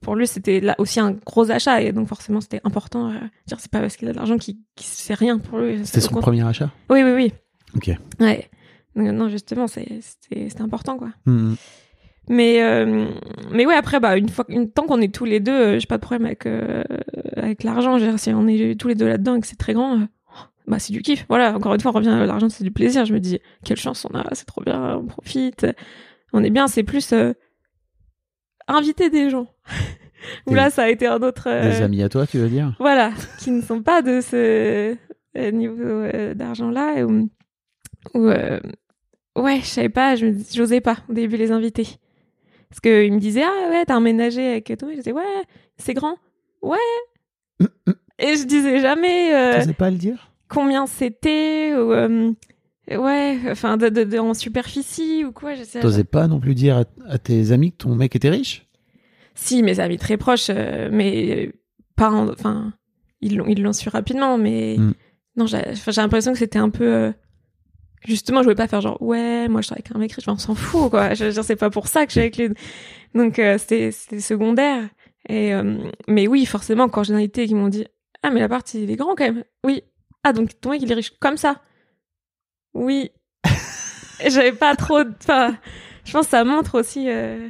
pour lui, c'était là aussi un gros achat. Et donc, forcément, c'était important. Euh, dire, c'est pas parce qu'il a de l'argent qu'il c'est rien pour lui. C'était son premier achat? Oui, oui, oui. Ok. Ouais. Donc, non, justement, c'était important, quoi. Mhm. Mais euh, mais ouais après bah une fois une, tant qu'on est tous les deux euh, j'ai pas de problème avec euh, avec l'argent. Si on est tous les deux là-dedans et que c'est très grand euh, bah c'est du kiff. Voilà encore une fois on revient à l'argent c'est du plaisir. Je me dis quelle chance on a c'est trop bien on profite. On est bien c'est plus euh, inviter des gens. Des- là ça a été un autre euh, Des amis à toi, tu veux dire? voilà, qui ne sont pas de ce euh, niveau euh, d'argent-là. Ou, ou, euh, ouais, je savais pas, j'osais pas au début les inviter. Parce qu'ils me disaient, ah ouais, t'as emménagé avec toi. Je disais, ouais, c'est grand. Ouais. Et je disais jamais euh, Tu pas le dire? combien c'était, ou euh, ouais, enfin, de, de- de- en superficie ou quoi. Je sais T'osais pas non plus dire à, à tes amis que ton mec était riche? Si, mes amis très proches, euh, mais euh, pas, en- enfin, ils l'ont, su rapidement, mais Mm. non, j'ai, l'impression que c'était un peu, justement, je voulais pas faire genre, ouais, moi je suis avec un mec riche, on s'en fout, quoi. Je veux dire, c'est pas pour ça que je suis avec lui. Donc, euh, c'était, c'était secondaire. Et, euh, mais oui, forcément, quand j'ai invité qu'ils m'ont dit, ah, mais l'appart, il est grand quand même. Oui. Ah, donc ton mec, il est riche comme ça. Oui. J'avais pas trop, enfin, je pense que ça montre aussi, euh,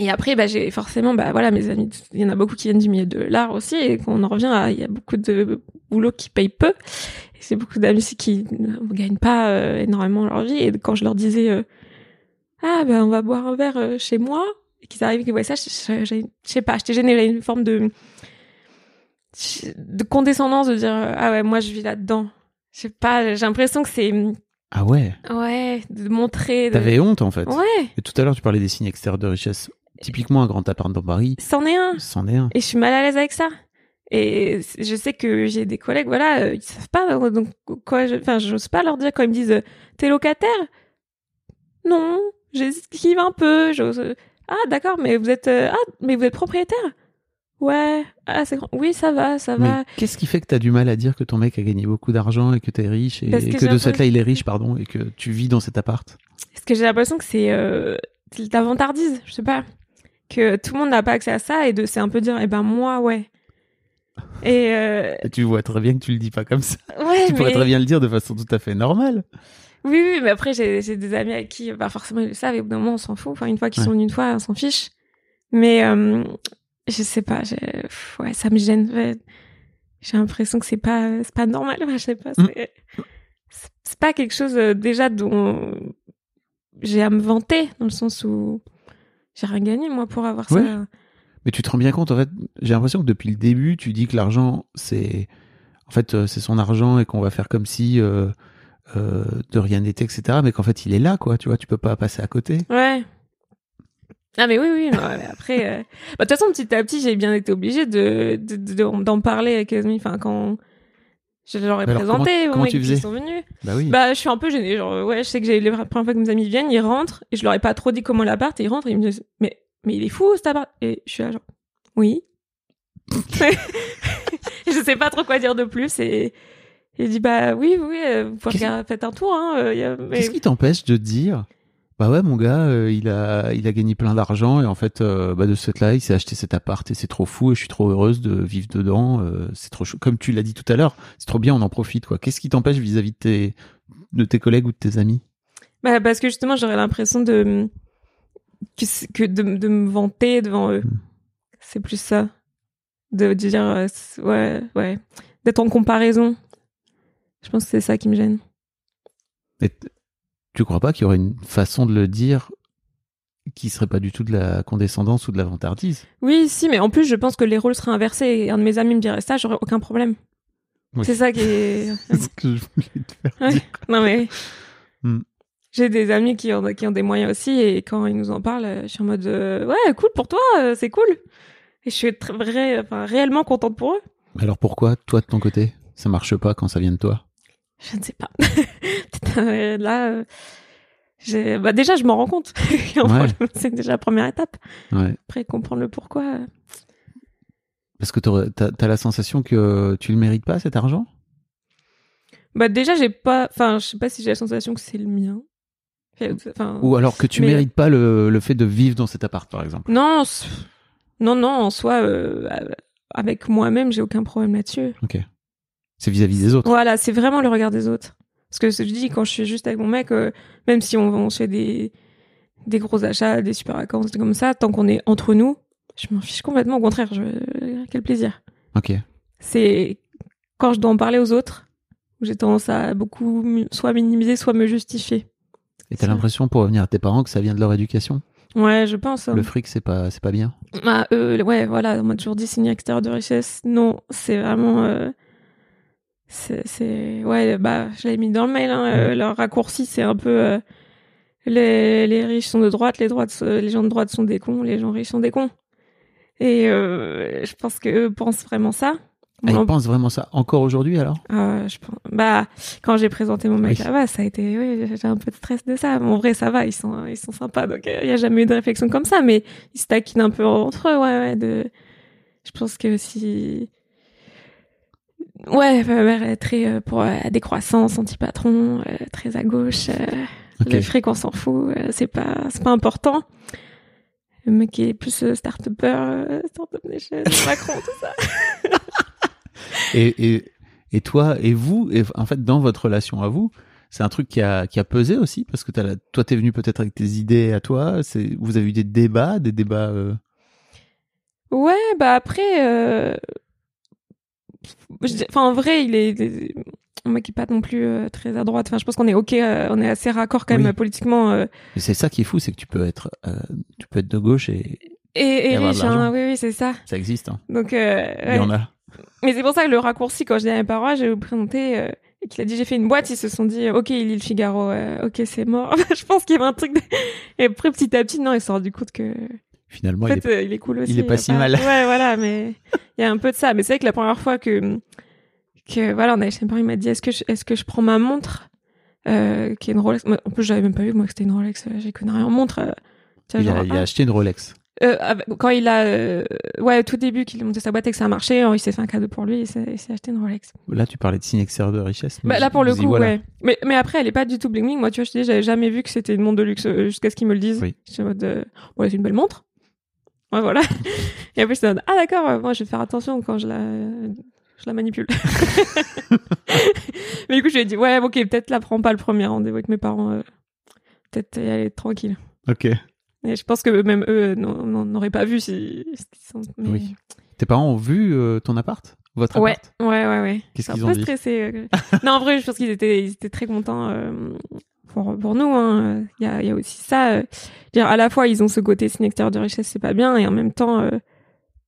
et après, bah, j'ai forcément, bah, voilà, mes amis, il y en a beaucoup qui viennent du milieu de l'art aussi, et qu'on en revient à, il y a beaucoup de boulot qui payent peu. C'est beaucoup d'amis aussi qui ne gagnent pas euh, énormément leur vie. Et quand je leur disais, euh, ah, bah, on va boire un verre euh, chez moi, et qu'ils arrivent et qu'ils voient ça, je, je, je- je sais pas, j'étais gênée, une forme de, de condescendance de dire, ah ouais, moi, je vis là-dedans. Je sais pas, j'ai l'impression que c'est, Ah ouais ouais, de montrer. De... T'avais honte en fait. Ouais, Et tout à l'heure, tu parlais des signes extérieurs de richesse. Typiquement, un grand appart dans Paris, c'en est un. c'en est un. Et je suis mal à l'aise avec ça. Et je sais que j'ai des collègues, voilà, euh, ils savent pas, euh, donc quoi, je- enfin, j'ose pas leur dire quand ils me disent, euh, t'es locataire? Non, j'esquive un peu. Ah, d'accord, mais vous êtes, ah, mais vous êtes propriétaire? Ouais, ah, c'est grand. Oui, ça va, ça va. qu'est-ce qui fait que t'as du mal à dire que ton mec a gagné beaucoup d'argent et que t'es riche et que que, de cette là il est riche, pardon, et que tu vis dans cet appart? Parce que j'ai l'impression que c'est euh, la vantardise, je sais pas. Que tout le monde n'a pas accès à ça et de c'est un peu dire, eh ben moi, ouais. Et euh, Et tu vois très bien que tu le dis pas comme ça. ouais, tu pourrais mais... très bien le dire de façon tout à fait normale. Oui, oui, mais après, j'ai j'ai des amis avec qui, bah, forcément, ils le savent, et au bout d'un moment, on s'en fout. Enfin, une fois qu'ils Ouais. sont venus une fois, on s'en fiche. Mais, euh, je sais pas, j'ai- pff, ouais, ça me gêne. Ouais. J'ai l'impression que c'est pas, c'est pas normal, je sais pas. C'est pas quelque chose, euh, déjà, dont j'ai à me vanter, dans le sens où j'ai rien gagné, moi, pour avoir ça. Mais tu te rends bien compte, en fait, j'ai l'impression que depuis le début, tu dis que l'argent, c'est. En fait, euh, c'est son argent et qu'on va faire comme si euh, euh, de rien n'était, etc. Mais qu'en fait, il est là, quoi. Tu vois, tu peux pas passer à côté. Ouais. Ah mais oui oui non, mais après euh, bah, de toute façon petit à petit j'ai bien été obligée de de- de- d'en parler avec les amis enfin quand je leur ai alors, présenté comment- comment tu faisais sont venus Bah oui. bah je suis un peu gênée genre ouais je sais que j'ai les premières fois que mes amis viennent ils rentrent et je leur ai pas trop dit comment l'appart et ils rentrent et ils me disent mais mais il est fou cet appart et je suis là genre oui je sais pas trop quoi dire de plus et il dit bah oui oui euh, vous pouvez faites un tour hein euh, mais- Qu'est-ce qui t'empêche de dire Bah ouais, mon gars, euh, il a il a gagné plein d'argent et en fait, euh, bah de ce fait-là, il s'est acheté cet appart et c'est trop fou et je suis trop heureuse de vivre dedans. c'est trop chou- comme tu l'as dit tout à l'heure, c'est trop bien, on en profite quoi. Qu'est-ce qui t'empêche vis-à-vis de tes de tes collègues ou de tes amis? Bah, parce que justement, j'aurais l'impression de que, de, de me vanter devant eux. Mm. C'est plus ça. De dire, euh, ouais, ouais. D'être en comparaison. Je pense que c'est ça qui me gêne. Et tu crois pas qu'il y aurait une façon de le dire qui serait pas du tout de la condescendance ou de la vantardise? Oui, si, mais en plus, je pense que les rôles seraient inversés et un de mes amis me dirait ça, j'aurais aucun problème. Oui. C'est ça qui est. C'est ce que je voulais te faire Ouais. dire. Non, mais. Mm. J'ai des amis qui ont, qui ont des moyens aussi et quand ils nous en parlent, euh, je suis en mode euh, ouais, cool pour toi, euh, c'est cool. Et je suis très, vrai, enfin, réellement contente pour eux. Alors pourquoi toi de ton côté ça marche pas quand ça vient de toi? Je ne sais pas. Là, euh, j'ai- bah, déjà, je m'en rends compte. Ouais. c'est déjà la première étape. Ouais. Après, comprendre le pourquoi. Parce que t'as as la sensation que tu le mérites pas cet argent? Bah, déjà, j'ai pas. Enfin, je sais pas si j'ai la sensation que c'est le mien. Enfin, Ou alors que tu Mais- mérites pas le, le fait de vivre dans cet appart par exemple Non, non, non, en soi, euh, avec moi-même, j'ai aucun problème là-dessus. Ok. C'est vis-à-vis des autres. Voilà, c'est vraiment le regard des autres. Parce que je dis, quand je suis juste avec mon mec, euh, même si on, on se fait des, des gros achats, des super vacances, comme ça, tant qu'on est entre nous, je m'en fiche complètement. Au contraire, je, quel plaisir. Ok. C'est quand je dois en parler aux autres, où j'ai tendance à beaucoup soit minimiser, soit me justifier. Et t'as l'impression pour revenir à tes parents que ça vient de leur éducation? Ouais, je pense. hein. Le fric c'est pas c'est pas bien? Ah, eux, ouais, voilà, on m'a toujours dit signe extérieur de richesse. Non, c'est vraiment. euh, c'est, Ouais, bah, je l'avais mis dans le mail. Hein, euh, leur raccourci, c'est un peu. euh, les, les riches sont de droite, les, droites, euh, les gens de droite sont des cons, les gens riches sont des cons. Et euh, je pense qu'eux pensent vraiment ça. Ah, ils pensent vraiment ça encore aujourd'hui alors? Euh, je pense... Bah, quand j'ai présenté mon mec Oui. là-bas, ça a été, oui, j'ai un peu de stress de ça. Mais en vrai, ça va, ils sont, ils sont sympas. Donc, il n'y a jamais eu de réflexion comme ça, mais ils se taquinent un peu entre eux, ouais, ouais. De... Je pense que si. Ouais, ma mère est très euh, pour euh, la décroissance, anti-patron, euh, très à gauche. euh, Ok. Le fric, on s'en fout, euh, c'est pas, c'est pas important. Le mec qui est plus euh, start-upper, euh, start-up nation, Macron, tout ça. Et, et, et toi et vous, et en fait, dans votre relation à vous, c'est un truc qui a, qui a pesé aussi parce que la- toi, t'es venu peut-être avec tes idées à toi. C'est, vous avez eu des débats, des débats. euh, Ouais, bah après, euh... enfin en vrai, il est, il est- mec qui pas non plus euh, très à droite. Enfin, je pense qu'on est ok, euh, on est assez raccord quand même Oui. politiquement. euh, c'est ça qui est fou, c'est que tu peux être, tu peux être de gauche et et, et riche, hein, oui, oui, c'est ça. ça existe. Hein. Donc, Il y en a. mais c'est pour ça que le raccourci, quand je dis à mes parents, j'ai présenté euh, et qu'il a dit j'ai fait une boîte, ils se sont dit ok, il lit le Figaro, euh, ok, c'est mort. je pense qu'il y avait un truc. De... Et après, petit à petit, non, ils se sont rendu compte que Finalement, En il fait, est- euh, il est cool aussi. il est pas si mal. Ouais, voilà, mais il y a un peu de ça. Mais c'est vrai que la première fois que, que voilà, on allait chez mes parents, il m'a dit est-ce que, je, est-ce que je prends ma montre, euh, qui est une Rolex? En plus, j'avais même pas vu, moi, que c'était une Rolex. euh, J'y connais rien en montre. euh, a, il a ah. acheté une Rolex. Euh, quand il a, euh, ouais, au tout début, qu'il a monté sa boîte et que ça a marché, euh, il s'est fait un cadeau pour lui et s'est acheté une Rolex. Là, tu parlais de signe extérieur de richesse. Bah, là, pour le coup, voilà. ouais. Mais, mais après, elle est pas du tout bling bling. Moi, tu vois, je dis, j'avais jamais vu que c'était une montre de luxe euh, jusqu'à ce qu'ils me le disent. Oui. J'étais en mode, euh, ouais, c'est une belle montre. Ouais, voilà. Et après, j'étais en mode, ah, d'accord, moi, je vais faire attention quand je la, je la manipule. mais du coup, je lui ai dit, ouais, ok, peut-être la prends pas le premier rendez-vous avec mes parents. peut-être y aller tranquille. Ok. Et je pense que même eux n'auraient pas vu si, mais- Oui. Tes parents ont vu euh, ton appart, votre Ouais, appart? ouais, ouais, ouais. Qu'est-ce qu'ils ont dit? stressé. euh. non, en vrai, je pense qu'ils étaient, ils étaient très contents euh, pour, pour nous. hein. Il y, a, il y a aussi ça. euh. dire, à la fois, ils ont ce côté signe extérieur de richesse, c'est pas bien, et en même temps,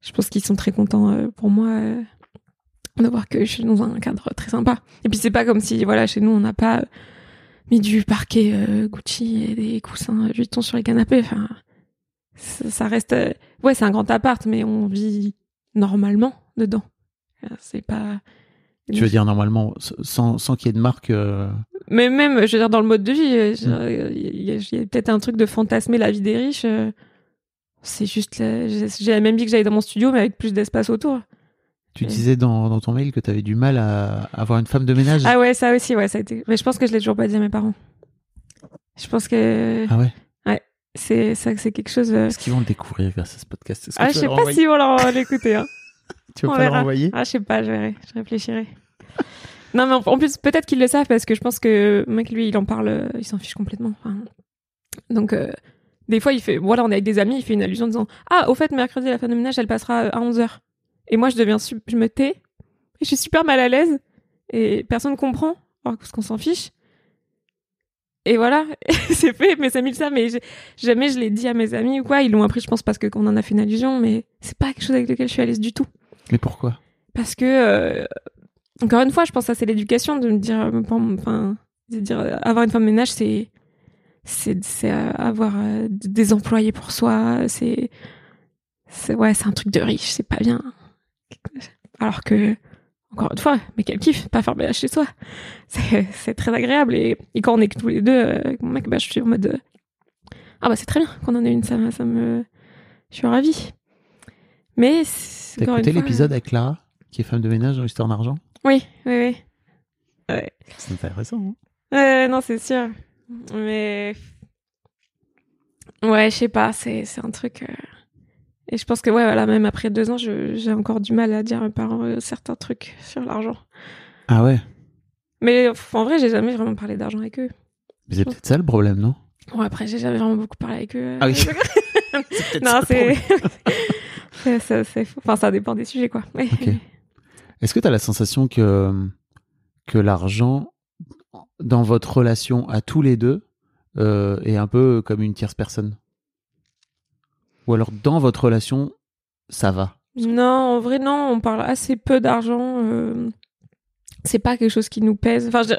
je pense qu'ils sont très contents pour moi de voir que je suis dans un cadre très sympa. Et puis, c'est pas comme si, voilà, chez nous, on n'a pas mis du parquet euh, Gucci et des coussins euh, Vuitton sur les canapés. Enfin, ça, ça reste. euh, ouais, c'est un grand appart, mais on vit normalement dedans. Euh, C'est pas. Tu veux dire normalement, sans, sans qu'il y ait de marque. euh, Mais même, je veux dire, dans le mode de vie, euh, euh, il y a, a peut-être un truc de fantasmer la vie des riches. euh, C'est juste, j'ai la même vie que j'avais dans mon studio, mais avec plus d'espace autour. Tu Ouais. disais dans, dans ton mail que tu avais du mal à avoir une femme de ménage. Ah ouais, ça aussi, ouais, ça a été. Mais je pense que je l'ai toujours pas dit à mes parents. Je pense que Ah ouais? c'est ça, c'est quelque chose. euh, Est-ce qu'ils vont le découvrir grâce à ce podcast? Ah, je sais pas envoyer si on leur l'écouter. Hein. Tu vas pas leur envoyer? Ah, je sais pas, je verrai, je réfléchirai. non, mais en, plus, peut-être qu'ils le savent parce que je pense que mec, lui, il en parle, euh, il s'en fiche complètement. Enfin, donc, euh, des fois, il fait, voilà, on est avec des amis, il fait une allusion en disant, ah, au fait, mercredi, la fin de ménage, elle passera à 11h. Et moi, je deviens, je me tais, et je suis super mal à l'aise, et personne comprend, alors parce qu'on s'en fiche. Et voilà, c'est fait, mes amis le savent, mais jamais je l'ai dit à mes amis ou quoi. Ils l'ont appris, je pense, parce qu'on en a fait une allusion, mais c'est pas quelque chose avec lequel je suis à l'aise du tout. Mais pourquoi? Parce que, euh, encore une fois, je pense que ça, c'est l'éducation de me dire, euh, enfin, de dire, euh, avoir une femme ménage, c'est, c'est, avoir euh, des employés pour soi, c'est, c'est, ouais, c'est un truc de riche, c'est pas bien. Alors que, encore une fois, mais quel kiff, pas faire ménage chez soi. C'est, très agréable. Et, et quand on est que tous les deux, euh, mon mec, bah, je suis en mode, euh, ah bah c'est très bien qu'on en ait une, ça, me- ça me, je suis ravie. Mais, T'as écouté l'épisode avec Clara, qui est femme de ménage dans l'histoire d'argent? Oui, oui, oui. C'est intéressant. hein non, c'est sûr. Mais. Ouais, je sais pas, c'est, c'est un truc. euh, Et je pense que, ouais, voilà, même après deux ans, j'ai encore du mal à dire euh, certains trucs sur l'argent. ah ouais Mais en vrai, j'ai jamais vraiment parlé d'argent avec eux. Mais c'est peut-être ça le problème, non? Bon, après, j'ai jamais vraiment beaucoup parlé avec eux. euh, Ah oui. non, c'est. c'est. Enfin, ça dépend des sujets, quoi. Ok. Est-ce que tu as la sensation que, que l'argent, dans votre relation à tous les deux, euh, est un peu comme une tierce personne? Ou alors dans votre relation, ça va? Non, en vrai, non, on parle assez peu d'argent. euh, C'est pas quelque chose qui nous pèse. Enfin, je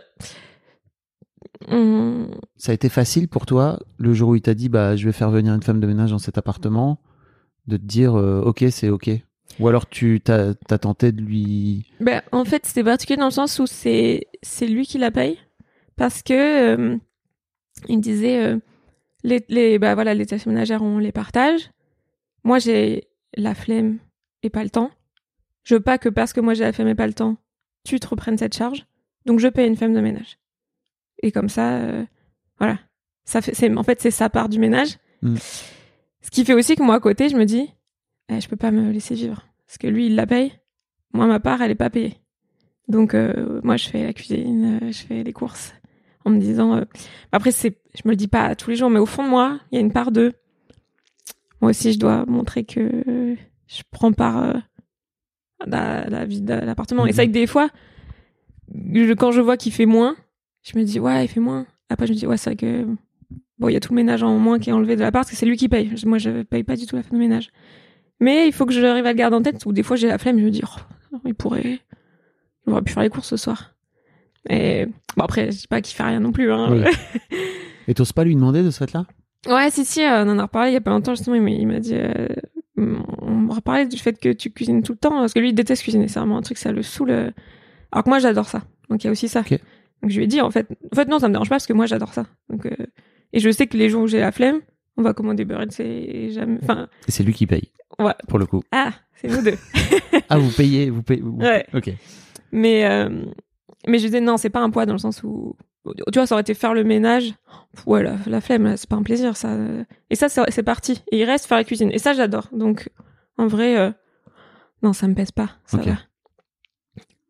Ça a été facile pour toi, le jour où il t'a dit bah, je vais faire venir une femme de ménage dans cet appartement, de te dire euh, ok, c'est ok? Ou alors tu t'as as tenté de lui. Ben, en fait, c'était particulier dans le sens où c'est c'est lui qui la paye parce que euh, il disait euh, les les bah voilà les tâches ménagères on les partage. Moi j'ai la flemme et pas le temps. Je veux pas que parce que moi j'ai la flemme et pas le temps, tu te reprennes cette charge. Donc je paye une femme de ménage. Et comme ça, euh, voilà. Ça fait, c'est, en fait, c'est sa part du ménage. Mm. Ce qui fait aussi que moi, à côté, je me dis, eh, je peux pas me laisser vivre. Parce que lui, il la paye. Moi, ma part, elle est pas payée. Donc, euh, moi, je fais la cuisine, euh, je fais les courses. En me disant, après, c'est, je me le dis pas tous les jours, mais au fond de moi, il y a une part de, moi aussi, je dois montrer que je prends part euh, à la, vie de l'appartement. Et c'est vrai que des fois, je- quand je vois qu'il fait moins, je me dis, ouais, il fait moins. Après, je me dis, ouais, c'est vrai que, bon, il y a tout le ménage en moins qui est enlevé de la part, parce que c'est lui qui paye. Moi, je paye pas du tout la femme de ménage. Mais il faut que je arrive à le garder en tête, ou des fois, j'ai la flemme, je me dis, oh, il pourrait, il aurait pu faire les courses ce soir. Et, bon, après, je dis pas qu'il fait rien non plus, hein. Oui. Et t'oses pas lui demander de ce fait-là? Ouais, si, si, euh, on en a reparlé il y a pas longtemps, justement, il m'a- dit, euh, on m'a reparlé du fait que tu cuisines tout le temps, parce que lui, il déteste cuisiner, c'est vraiment un truc, ça le saoule. euh. Alors que moi, j'adore ça. Donc, il y a aussi ça. Donc, je lui ai dit, en fait, en fait, non, ça me dérange pas, parce que moi, j'adore ça. Donc, euh, et je sais que les jours où j'ai la flemme, on va commander beurre et jamais, enfin, c'est lui qui paye, ouais. pour le coup. Ah, c'est nous deux. Ah, vous payez, vous payez. vous- Ouais. Ok. Mais, mais je disais, non, c'est pas un poids dans le sens où, tu vois, ça aurait été faire le ménage. Ouais, la, la flemme, c'est pas un plaisir, ça. Et ça, c'est parti. Et il reste faire la cuisine. Et ça, j'adore. Donc, en vrai, euh, non, ça me pèse pas. Ça va.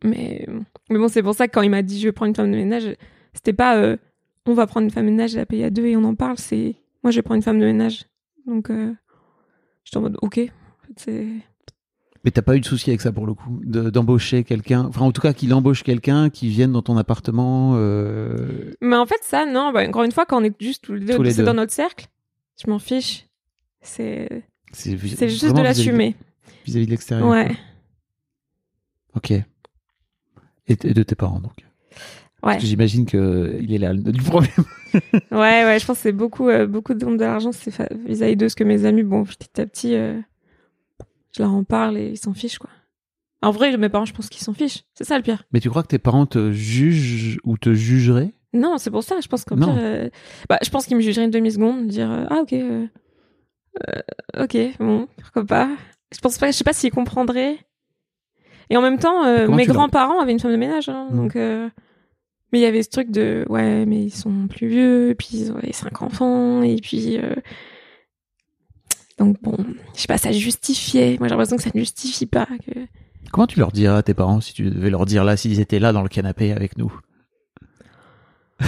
Mais, mais bon, c'est pour ça que quand il m'a dit, je vais prendre une femme de ménage, c'était pas, euh, on va prendre une femme de ménage, la payer à deux et on en parle. C'est, moi, je vais prendre une femme de ménage. Donc, euh, j'étais en mode, ok. En fait, c'est, Mais t'as pas eu de souci avec ça pour le coup, de- d'embaucher quelqu'un, enfin en tout cas qu'il embauche quelqu'un qui vienne dans ton appartement. euh, Mais en fait, ça, non. Bah, encore une fois, quand on est juste tous les deux, c'est dans notre cercle, je m'en fiche. C'est C'est juste de l'assumer. Vis-à-vis de l'extérieur. Ouais. quoi. Ok. Et, de tes parents donc. Ouais. J'imagine que il est là du problème. Ouais, ouais, je pense que c'est beaucoup, euh, beaucoup de l'argent, c'est vis-à-vis de ce que mes amis, bon, petit à petit, euh, je leur en parle et ils s'en fichent, quoi. En vrai, mes parents, je pense qu'ils s'en fichent. C'est ça le pire. Mais tu crois que tes parents te jugent ou te jugeraient? Non, c'est pour ça. Je pense qu'au pire, euh, bah, je pense qu'ils me jugeraient une demi-seconde, dire euh, ah ok, euh, ok, bon, pourquoi pas? Je pense pas, je sais pas s'ils comprendraient. Et en même temps, mes grands-parents avaient une femme de ménage, hein, donc. mais il y avait ce truc de ouais, mais ils sont plus vieux, et puis ils ont les cinq enfants, et puis Donc bon, je sais pas, ça justifiait. Moi, j'ai l'impression que ça ne justifie pas. Que... Comment tu leur dirais à tes parents si tu devais leur dire là, s'ils étaient là dans le canapé avec nous?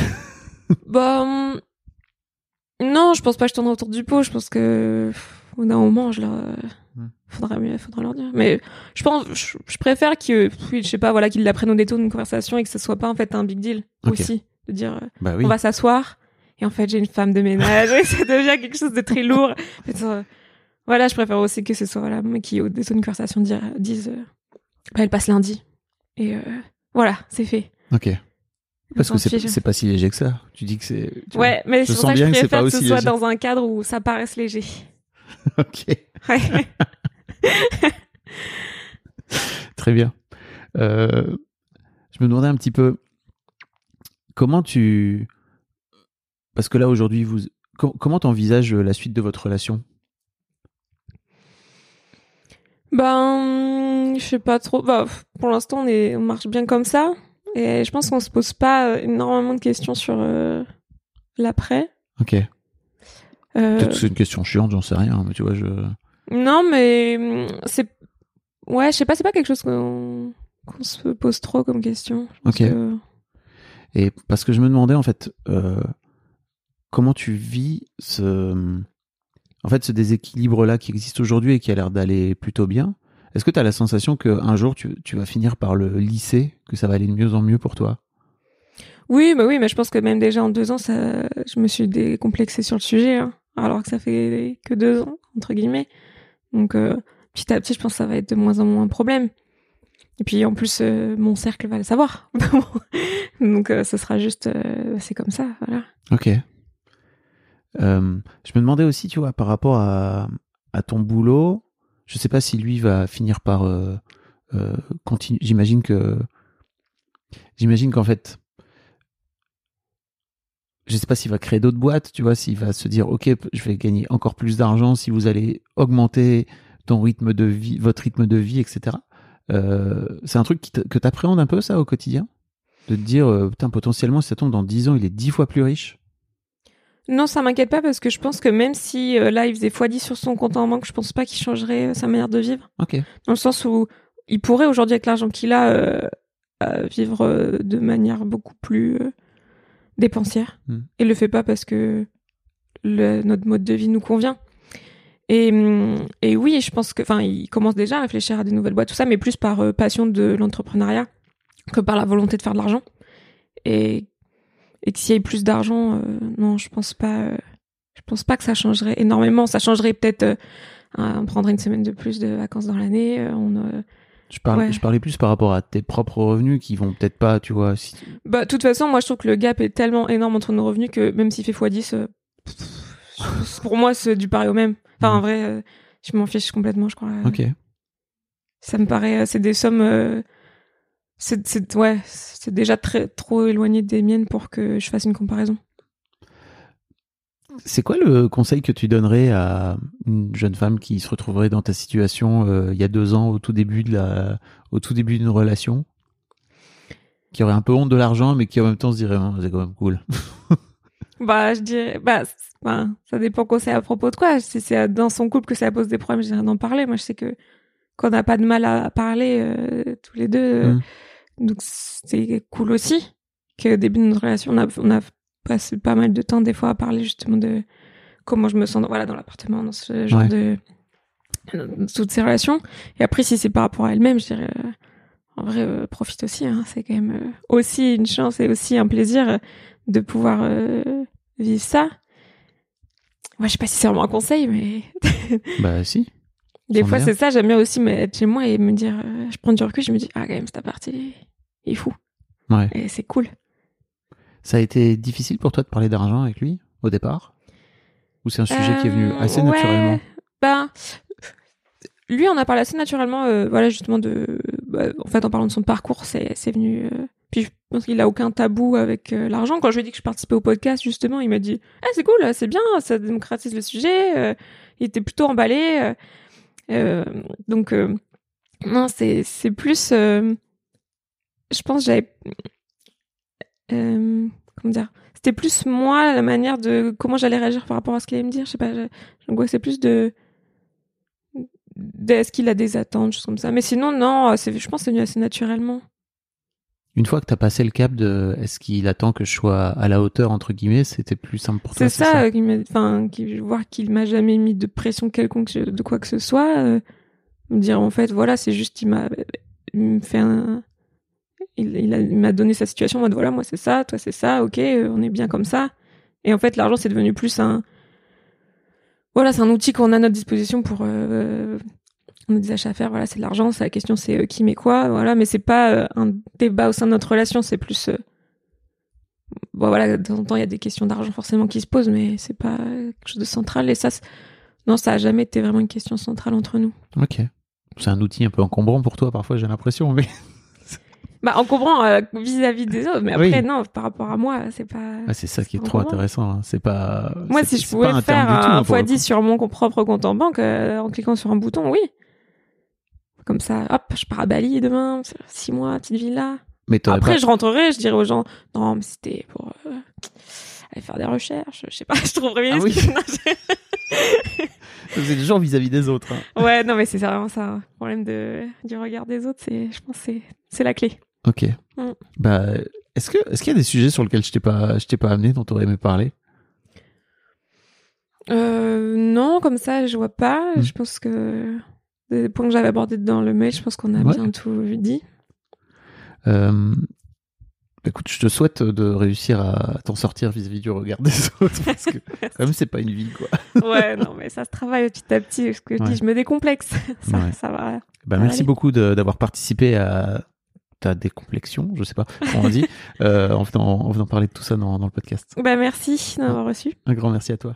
Hum, non, je pense pas que je tourne autour du pot. Je pense que au d'un moment, je leur, Hmm. faudra mieux, faudra leur dire. Mais je pense, je, je préfère que, je sais pas, voilà, qu'ils l'apprennent au détour d'une conversation et que ce soit pas en fait un big deal aussi de dire, euh, Bah oui. on va s'asseoir et en fait j'ai une femme de ménage et ça devient quelque chose de très lourd. Euh, voilà, je préfère aussi que ce soit voilà, moi qui au détour d'une conversation disent, euh, bah, elle passe lundi et euh, voilà, c'est fait. Ok. Parce que c'est je- pas si léger que ça. Tu dis que c'est. vois. Ouais, mais Je c'est pour sens ça que bien je que c'est préfère que, ce soit léger. dans un cadre où ça paraisse léger. ok. Ouais. Très bien. Euh, je me demandais un petit peu comment tu. Parce que là, aujourd'hui, vous. com- Comment t'envisages la suite de votre relation? Ben, je sais pas trop. Bah, pour l'instant, on, est, on marche bien comme ça. Et je pense qu'on se pose pas euh, énormément de questions sur euh, l'après. Ok. Euh, Peut-être que c'est une question chiante, j'en sais rien, mais tu vois, je. non, mais hum, c'est. Ouais, je sais pas, c'est pas quelque chose qu'on se pose trop comme question. Ok. que- Et parce que je me demandais en fait euh, comment tu vis ce en fait ce déséquilibre là qui existe aujourd'hui et qui a l'air d'aller plutôt bien. Est-ce que tu as la sensation qu'un jour tu, tu vas finir par le lisser, que ça va aller de mieux en mieux pour toi? Oui, bah oui, mais je pense que même déjà en deux ans, ça, je me suis décomplexée sur le sujet, hein, alors que ça fait que deux ans entre guillemets. Donc euh, petit à petit, je pense que ça va être de moins en moins un problème. Et puis en plus, euh, mon cercle va le savoir. Donc euh, ce sera juste, euh, c'est comme ça, voilà. Ok. Euh, je me demandais aussi, tu vois, par rapport à, ton boulot, je sais pas si lui va finir par euh, euh, continuer. J'imagine que. J'imagine qu'en fait. Je sais pas s'il va créer d'autres boîtes, tu vois, s'il va se dire, ok, je vais gagner encore plus d'argent si vous allez augmenter ton rythme de vie, votre rythme de vie, etc. C'est un truc qui que tu appréhendes un peu, ça, au quotidien? De te dire, putain, potentiellement, si ça tombe dans 10 ans, il est 10 fois plus riche? Non, ça m'inquiète pas parce que je pense que même si euh, là il faisait x10 sur son compte en banque, je pense pas qu'il changerait euh, sa manière de vivre. Ok. dans le sens où il pourrait aujourd'hui avec l'argent qu'il a euh, vivre de manière beaucoup plus dépensière. Hmm. Et il le fait pas parce que le, notre mode de vie nous convient. Et, hum, et oui, je pense que, enfin, il commence déjà à réfléchir à des nouvelles boîtes, tout ça, mais plus par passion de l'entrepreneuriat que par la volonté de faire de l'argent. Et, et que s'il y ait plus d'argent, euh, non, je pense pas. euh, je pense pas que ça changerait énormément. Ça changerait peut-être. euh, on prendrait une semaine de plus de vacances dans l'année. on, Je, parle, Ouais. je parlais plus par rapport à tes propres revenus qui vont peut-être pas, tu vois. Si... Bah, de toute façon, moi, je trouve que le gap est tellement énorme entre nos revenus que même s'il fait x10, euh, pff, pour moi, c'est du pareil au même. Enfin, en Mhm. vrai, je m'en fiche complètement, je crois. Ok. Ça me paraît, c'est des sommes, c'est, c'est, ouais, c'est déjà très, trop éloigné des miennes pour que je fasse une comparaison. C'est quoi le conseil que tu donnerais à une jeune femme qui se retrouverait dans ta situation euh, il y a deux ans, au tout début de la, au tout début d'une relation, qui aurait un peu honte de l'argent, mais qui en même temps se dirait Ah, c'est quand même cool. Bah, je dirais, bah, c'est- bah, ça dépend qu'on sait à propos de quoi. Si c'est dans son couple que ça pose des problèmes, je dirais d'en parler. Moi, je sais que qu'on n'a pas de mal à parler euh, tous les deux, euh, Mm. Donc c'est cool aussi. Que au début de notre relation, on a, on a passé pas mal de temps des fois à parler justement de comment je me sens, dans- voilà, dans l'appartement, dans ce genre Ouais. de dans toutes ces relations. Et après, si c'est par rapport à elle-même, je dirais. euh, en vrai, euh, profite aussi. Hein. C'est quand même euh, aussi une chance et aussi un plaisir de pouvoir vivre ça. Moi, je sais pas si c'est vraiment un conseil, mais bah si. Des fois, c'est ça. J'aime bien aussi être chez moi et me dire, euh, je prends du recul, je me dis, ah, quand même, cet appart, il est, fou. Ouais. Et c'est cool. Ça a été difficile pour toi de parler d'argent avec lui au départ? Ou c'est un sujet qui est venu Euh, assez ouais, naturellement? Ben, lui, on a parlé assez naturellement, euh, voilà, justement, de. bah, en fait, en parlant de son parcours, c'est venu. puis je pense qu'il a aucun tabou avec l'argent. Quand je lui ai dit que je participais au podcast, justement, il m'a dit Ah, c'est cool, c'est bien, ça démocratise le sujet. il était plutôt emballé. Euh, donc, euh, non, c'est c'est plus. euh, je pense que j'avais. comment dire C'était plus moi, la manière de comment j'allais réagir par rapport à ce qu'il allait me dire. Je sais pas, j'angoissais plus de est-ce qu'il a des attentes, choses comme ça. Mais sinon, non, je pense que c'est venu assez naturellement. Une fois que tu as passé le cap de est-ce qu'il attend que je sois à la hauteur, entre guillemets, c'était plus simple pour toi C'est ça, euh, qu'il enfin, voir qu'il m'a jamais mis de pression quelconque de quoi que ce soit. euh, me dire, en fait, voilà, c'est juste, il m'a fait un. Il, m'a donné sa situation en mode, voilà, moi c'est ça, toi c'est ça, ok, euh, on est bien comme ça. Et en fait, l'argent, c'est devenu plus un. Voilà, c'est un outil qu'on a à notre disposition pour. Euh, on a des achats à faire, voilà, c'est de l'argent, c'est la question, c'est euh, qui met quoi, voilà, mais c'est pas euh, un débat au sein de notre relation, c'est plus. euh, bon voilà, de temps en temps il y a des questions d'argent forcément qui se posent, mais c'est pas quelque chose de central. Et ça, non, ça a jamais été vraiment une question centrale entre nous. Ok. C'est un outil un peu encombrant pour toi, parfois, j'ai l'impression. Mais... Bah encombrant vis-à-vis des autres, mais après Oui. non, par rapport à moi, c'est pas. Ah, c'est ça qui est trop intéressant. hein. C'est pas. Moi, si je pouvais un faire du tout, un hein, x10 coup. sur mon propre compte en banque en cliquant sur un bouton, oui. Comme ça, hop, je pars à Bali demain, six mois, petite villa. Mais Après, pas- je rentrerai, je dirais aux gens, non, mais c'était pour euh, aller faire des recherches, je sais pas, je trouverais bien. Ah oui. je- C'est toujours vis-à-vis des autres. hein. Ouais, non, mais c'est vraiment ça. hein. Le problème de, du regard des autres, c'est, je pense, que c'est, c'est la clé. Ok. Mm. Bah, est-ce que est-ce qu'il y a des sujets sur lesquels je t'ai pas je t'ai pas amené dont tu aurais aimé parler? Euh, non, comme ça, je vois pas. Mm. Je pense que des points que j'avais abordés dans le mail, je pense qu'on a Ouais. bien tout dit. Euh, Écoute, je te souhaite de réussir à t'en sortir vis-à-vis du regard des autres parce que quand même c'est pas une vie quoi. Ouais, non, mais ça se travaille petit à petit. Ce que je Ouais. dis, je me décomplexe. ça, Ouais. ça va. Ça merci va beaucoup d'avoir participé à ta décomplexion, je sais pas comment on dit, euh, en, venant, en venant parler de tout ça dans, dans le podcast. Bah, merci d'avoir reçu. Un grand merci à toi.